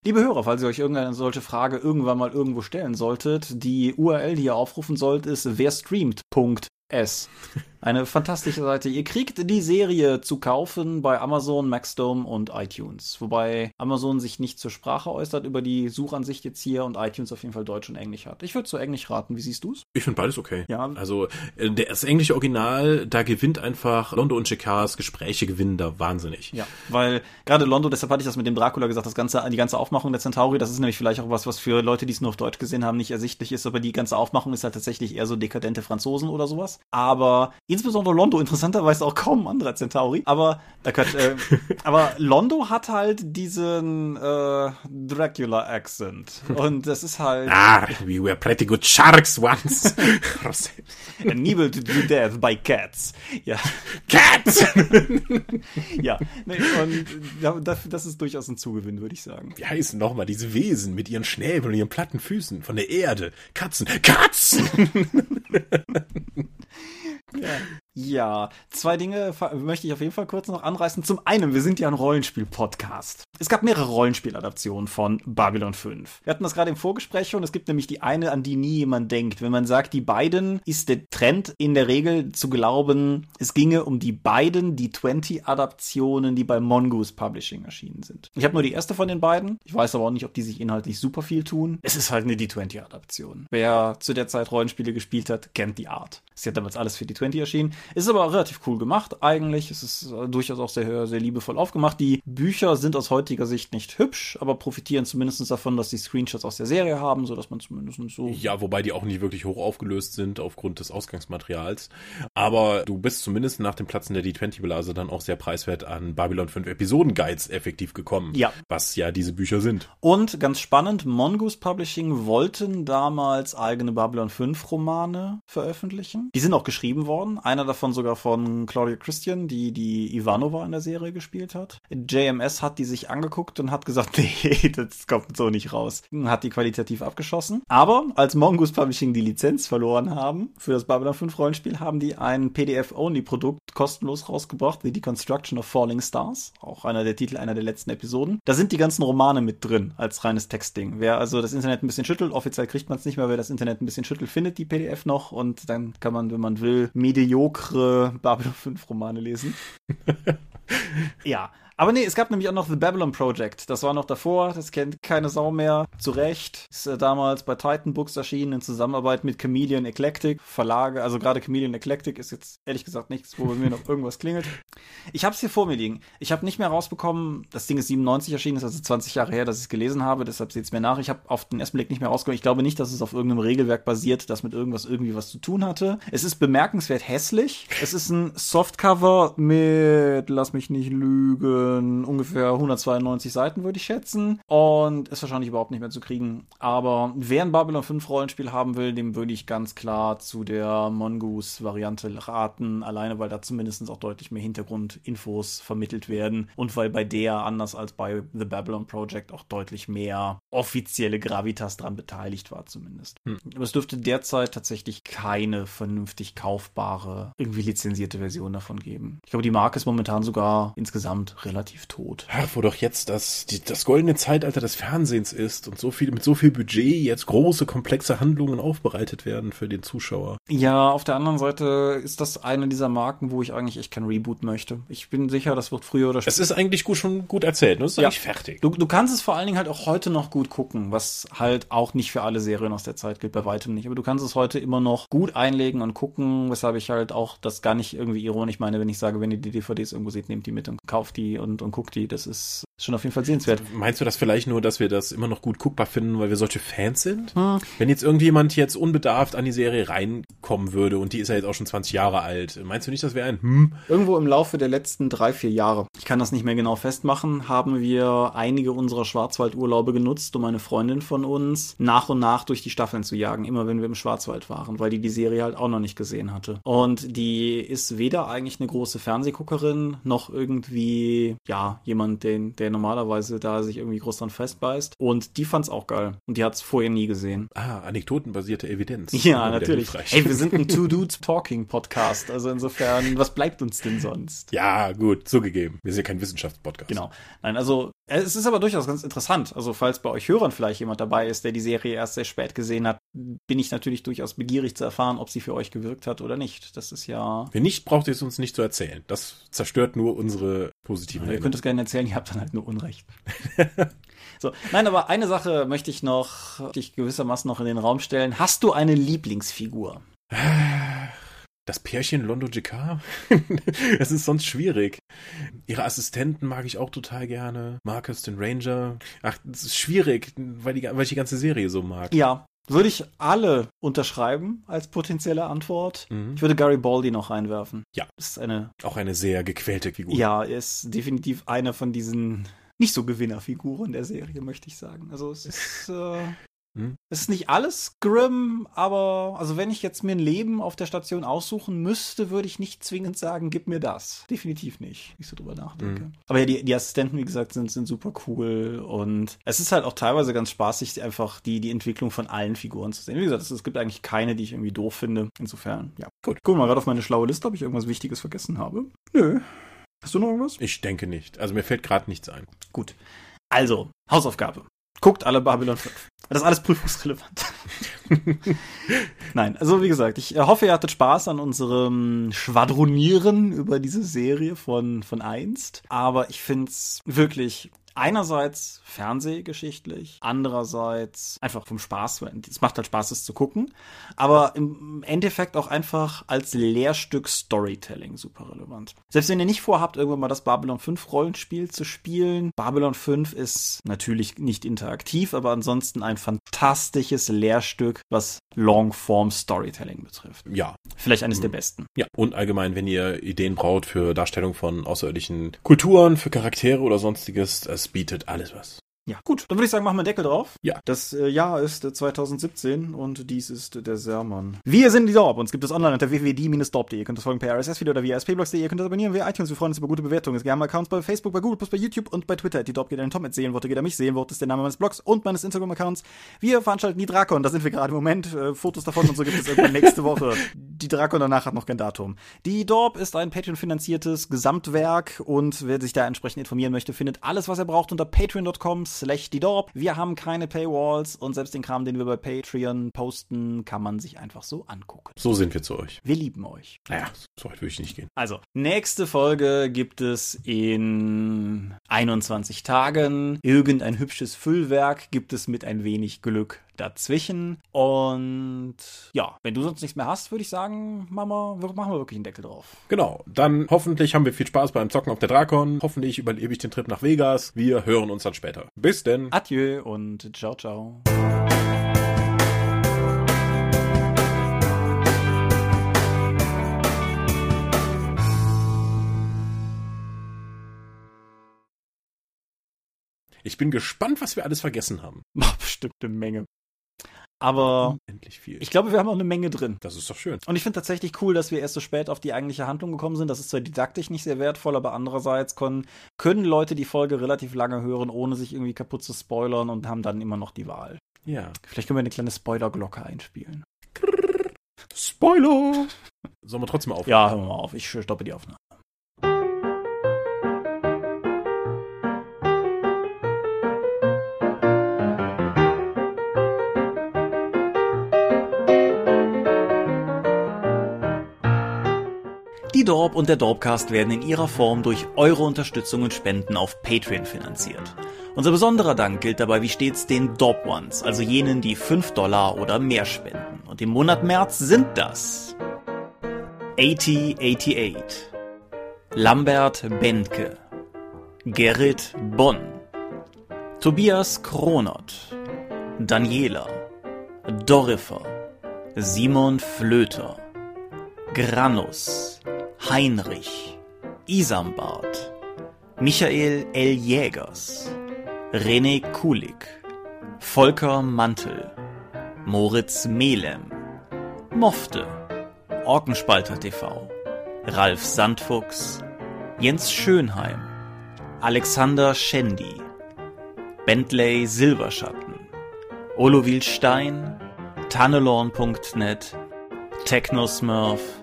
Liebe Hörer, falls ihr euch irgendeine solche Frage irgendwann mal irgendwo stellen solltet, die URL, die ihr aufrufen sollt, ist werstreamt.s. Eine fantastische Seite. Ihr kriegt die Serie zu kaufen bei Amazon, Maxdome und iTunes. Wobei Amazon sich nicht zur Sprache äußert über die Suchansicht jetzt hier und iTunes auf jeden Fall Deutsch und Englisch hat. Ich würde zu Englisch raten. Wie siehst du's? Ich finde beides okay. Ja. Also äh, das englische Original, da gewinnt einfach Londo und Chicars Gespräche gewinnen da wahnsinnig. Ja, weil gerade Londo, deshalb hatte ich das mit dem Dracula gesagt, das ganze, die ganze Aufmachung der Centauri, das ist nämlich vielleicht auch was, was für Leute, die es nur auf Deutsch gesehen haben, nicht ersichtlich ist, aber die ganze Aufmachung ist halt tatsächlich eher so dekadente Franzosen oder sowas. Aber insbesondere Londo interessanterweise auch kaum ein anderer Centauri. Aber, äh, Quatsch, [laughs] äh, aber Londo hat halt diesen äh, Dracula-Accent. Und das ist halt. Ah, we were pretty good sharks once. Enabled to do death by cats. Ja. Cats! [laughs] ja, nee, und das, das ist durchaus ein Zugewinn, würde ich sagen. Wie heißen nochmal diese Wesen mit ihren Schnäbeln und ihren platten Füßen von der Erde? Katzen. Katzen! [laughs] ja. Ja, zwei Dinge möchte ich auf jeden Fall kurz noch anreißen. Zum einen, wir sind ja ein Rollenspiel-Podcast. Es gab mehrere Rollenspieladaptionen von Babylon 5. Wir hatten das gerade im Vorgespräch schon. Es gibt nämlich die eine, an die nie jemand denkt. Wenn man sagt, die beiden, ist der Trend in der Regel zu glauben, es ginge um die beiden, die 20-Adaptionen, die bei Mongoose Publishing erschienen sind. Ich habe nur die erste von den beiden. Ich weiß aber auch nicht, ob die sich inhaltlich super viel tun. Es ist halt eine D20-Adaption. Wer zu der Zeit Rollenspiele gespielt hat, kennt die Art. Sie hat damals alles für die 20 erschienen. Ist aber relativ cool gemacht eigentlich. Es ist äh, durchaus auch sehr, sehr liebevoll aufgemacht. Die Bücher sind aus heutiger Sicht nicht hübsch, aber profitieren zumindest davon, dass die Screenshots aus der Serie haben, sodass man zumindest so. Ja, wobei die auch nicht wirklich hoch aufgelöst sind aufgrund des Ausgangsmaterials. Aber du bist zumindest nach dem Platzen der D20-Blase dann auch sehr preiswert an Babylon 5 Episoden-Guides effektiv gekommen. Ja. Was ja diese Bücher sind. Und ganz spannend, Mongoose Publishing wollten damals eigene Babylon 5 Romane veröffentlichen. Die sind auch geschrieben worden. Einer davon sogar von Claudia Christian, die die Ivanova in der Serie gespielt hat. JMS hat die sich angeguckt und hat gesagt, [laughs] nee, das kommt so nicht raus. Hat die qualitativ abgeschossen. Aber als Mongoose Publishing die Lizenz verloren haben für das Babylon 5 Rollenspiel, haben die ein PDF-Only-Produkt kostenlos rausgebracht, The Deconstruction of Falling Stars. Auch einer der Titel einer der letzten Episoden. Da sind die ganzen Romane mit drin als reines Textding. Wer also das Internet ein bisschen schüttelt, offiziell kriegt man es nicht mehr, wer das Internet ein bisschen schüttelt, findet die PDF noch und dann kann man, wenn man will, mediokre Babylon 5 Romane lesen. [laughs] ja, aber nee, es gab nämlich auch noch The Babylon Project. Das war noch davor, das kennt keine Sau mehr. Zu Recht. Ist äh, damals bei Titan Books erschienen in Zusammenarbeit mit Chameleon Eclectic Verlage. Also gerade Chameleon Eclectic ist jetzt ehrlich gesagt nichts, wo mir noch irgendwas klingelt. Ich habe es hier vor mir liegen. Ich habe nicht mehr rausbekommen, das Ding ist 97 erschienen, ist also 20 Jahre her, dass ich es gelesen habe, deshalb seht es mir nach. Ich habe auf den ersten Blick nicht mehr rausgekommen. Ich glaube nicht, dass es auf irgendeinem Regelwerk basiert, das mit irgendwas irgendwie was zu tun hatte. Es ist bemerkenswert hässlich. Es ist ein Softcover mit, lass mich nicht lügen, ungefähr 192 Seiten, würde ich schätzen. Und ist wahrscheinlich überhaupt nicht mehr zu kriegen. Aber wer ein Babylon 5 Rollenspiel haben will, dem würde ich ganz klar zu der Mongoose-Variante raten. Alleine, weil da zumindest auch deutlich mehr Hintergrundinfos vermittelt werden. Und weil bei der, anders als bei The Babylon Project, auch deutlich mehr offizielle Gravitas dran beteiligt war, zumindest. Hm. Aber es dürfte derzeit tatsächlich keine vernünftig kaufbare, irgendwie lizenzierte Version davon geben. Ich glaube, die Marke ist momentan sogar insgesamt relativ relativ tot. Ach, wo doch jetzt das, die, das goldene Zeitalter des Fernsehens ist und so viel, mit so viel Budget jetzt große, komplexe Handlungen aufbereitet werden für den Zuschauer. Ja, auf der anderen Seite ist das eine dieser Marken, wo ich eigentlich echt kein Reboot möchte. Ich bin sicher, das wird früher oder später. Es ist eigentlich gut, schon gut erzählt, ne? Es ist ja. eigentlich fertig. Du, du kannst es vor allen Dingen halt auch heute noch gut gucken, was halt auch nicht für alle Serien aus der Zeit gilt, bei weitem nicht. Aber du kannst es heute immer noch gut einlegen und gucken, weshalb ich halt auch das gar nicht irgendwie ironisch meine, wenn ich sage, wenn ihr die DVDs irgendwo seht, nehmt die mit und kauft die und, und guckt die. Das ist schon auf jeden Fall sehenswert. Meinst du das vielleicht nur, dass wir das immer noch gut guckbar finden, weil wir solche Fans sind? Hm. Wenn jetzt irgendjemand jetzt unbedarft an die Serie reinkommen würde und die ist ja jetzt auch schon 20 Jahre alt, meinst du nicht, das wäre ein Hm? Irgendwo im Laufe der letzten drei, vier Jahre, ich kann das nicht mehr genau festmachen, haben wir einige unserer Schwarzwaldurlaube genutzt, um eine Freundin von uns nach und nach durch die Staffeln zu jagen, immer wenn wir im Schwarzwald waren, weil die die Serie halt auch noch nicht gesehen hatte. Und die ist weder eigentlich eine große Fernsehguckerin, noch irgendwie, ja, jemand, den, der normalerweise da sich irgendwie groß dran festbeißt. Und die fand's auch geil. Und die hat's vorher nie gesehen. Ah, anekdotenbasierte Evidenz. [laughs] Ja, natürlich. Ey, wir sind ein Two Dudes Talking Podcast. Also insofern, was bleibt uns denn sonst? Ja, gut, zugegeben. Wir sind ja kein Wissenschaftspodcast. Genau. Nein, also es ist aber durchaus ganz interessant. Also falls bei euch Hörern vielleicht jemand dabei ist, der die Serie erst sehr spät gesehen hat, bin ich natürlich durchaus begierig zu erfahren, ob sie für euch gewirkt hat oder nicht. Das ist ja. Wenn nicht, braucht ihr es uns nicht zu erzählen. Das zerstört nur unsere positiven ja, Ihr könnt es gerne erzählen, ihr habt dann halt nur Unrecht. [laughs] so, nein, aber eine Sache möchte ich noch, dich gewissermaßen noch in den Raum stellen. Hast du eine Lieblingsfigur? [sighs] Das Pärchen Londo JK? Es [laughs] ist sonst schwierig. Ihre Assistenten mag ich auch total gerne. Marcus den Ranger. Ach, das ist schwierig, weil, die, weil ich die ganze Serie so mag. Ja, würde ich alle unterschreiben als potenzielle Antwort. Mhm. Ich würde Gary Baldy noch reinwerfen. Ja. Das ist eine. Auch eine sehr gequälte Figur. Ja, er ist definitiv einer von diesen nicht so Gewinnerfiguren der Serie, möchte ich sagen. Also es ist. Äh, hm? Es ist nicht alles Grimm, aber also wenn ich jetzt mir ein Leben auf der Station aussuchen müsste, würde ich nicht zwingend sagen, gib mir das. Definitiv nicht, wie ich so drüber nachdenke. Hm. Aber ja, die, die Assistenten, wie gesagt, sind, sind super cool und es ist halt auch teilweise ganz spaßig, einfach die, die Entwicklung von allen Figuren zu sehen. Wie gesagt, es, es gibt eigentlich keine, die ich irgendwie doof finde. Insofern, ja. Gut. Guck mal gerade auf meine schlaue Liste, ob ich irgendwas Wichtiges vergessen habe. Nö. Hast du noch irgendwas? Ich denke nicht. Also mir fällt gerade nichts ein. Gut. Also, Hausaufgabe. Guckt alle Babylon 5. Das ist alles prüfungsrelevant. [laughs] Nein, also wie gesagt, ich hoffe, ihr hattet Spaß an unserem Schwadronieren über diese Serie von, von einst. Aber ich finde es wirklich einerseits fernsehgeschichtlich, andererseits einfach vom Spaß. Es macht halt Spaß, es zu gucken, aber im Endeffekt auch einfach als Lehrstück Storytelling super relevant. Selbst wenn ihr nicht vorhabt, irgendwann mal das Babylon 5 Rollenspiel zu spielen, Babylon 5 ist natürlich nicht interaktiv, aber ansonsten ein fantastisches Lehrstück, was Longform Storytelling betrifft. Ja. Vielleicht eines der mhm. besten. Ja, und allgemein, wenn ihr Ideen braucht für Darstellung von außerirdischen Kulturen, für Charaktere oder sonstiges, es bietet alles was. Ja, gut, dann würde ich sagen, machen wir einen Deckel drauf. Ja. Das äh, Jahr ist äh, 2017 und dies ist der Sermon. Wir sind die Dorp. Uns gibt es online unter www.die-dorp.de. Ihr könnt uns folgen per RSS-Video oder via spblogs.de. Ihr könnt uns abonnieren via iTunes. Wir freuen uns über gute Bewertungen. Es gerne Accounts bei Facebook, bei Google, bei YouTube und bei Twitter. Die Dorp geht an den Tom mit sehen, Worte geht an mich sehen. Wort ist der Name meines Blogs und meines Instagram-Accounts. Wir veranstalten die Drakon. Da sind wir gerade im Moment. Äh, Fotos davon und so gibt es irgendwann [laughs] nächste Woche. Die Drakon danach hat noch kein Datum. Die Dorp ist ein Patreon-finanziertes Gesamtwerk und wer sich da entsprechend informieren möchte, findet alles, was er braucht unter patreon.com slash die Dorp. Wir haben keine Paywalls und selbst den Kram, den wir bei Patreon posten, kann man sich einfach so angucken. So sind wir zu euch. Wir lieben euch. Naja, so weit würde ich nicht gehen. Also, nächste Folge gibt es in 21 Tagen. Irgendein hübsches Füllwerk gibt es mit ein wenig Glück dazwischen. Und ja, wenn du sonst nichts mehr hast, würde ich sagen, Mama, machen wir wirklich einen Deckel drauf. Genau. Dann hoffentlich haben wir viel Spaß beim Zocken auf der Drakon. Hoffentlich überlebe ich den Trip nach Vegas. Wir hören uns dann später. Bis denn. Adieu und ciao, ciao. Ich bin gespannt, was wir alles vergessen haben. [laughs] Bestimmt eine Menge. Aber ich glaube, wir haben auch eine Menge drin. Das ist doch schön. Und ich finde tatsächlich cool, dass wir erst so spät auf die eigentliche Handlung gekommen sind. Das ist zwar didaktisch nicht sehr wertvoll, aber andererseits können, können Leute die Folge relativ lange hören, ohne sich irgendwie kaputt zu spoilern und haben dann immer noch die Wahl. Ja. Vielleicht können wir eine kleine Spoiler-Glocke einspielen. Spoiler! Sollen wir trotzdem aufhören? Ja, hören wir mal auf. Ich stoppe die Aufnahme. Die Dorp und der Dorpcast werden in ihrer Form durch eure Unterstützung und Spenden auf Patreon finanziert. Unser besonderer Dank gilt dabei wie stets den Dorp Ones, also jenen, die 5 Dollar oder mehr spenden. Und im Monat März sind das 8088, Lambert Bendke, Gerrit Bonn, Tobias Kronert, Daniela, Dorifer, Simon Flöter, Granus, Heinrich, Isambard, Michael L. Jägers, René Kulig, Volker Mantel, Moritz Melem, Mofte, Orkenspalter TV, Ralf Sandfuchs, Jens Schönheim, Alexander Schendi, Bentley Silberschatten, Olovil Stein, Tannelorn.net, Technosmurf,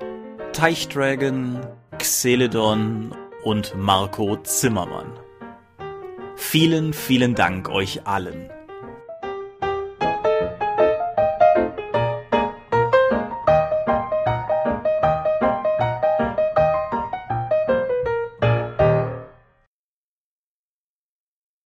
Teichdragon, Xeledon und Marco Zimmermann. Vielen, vielen Dank euch allen.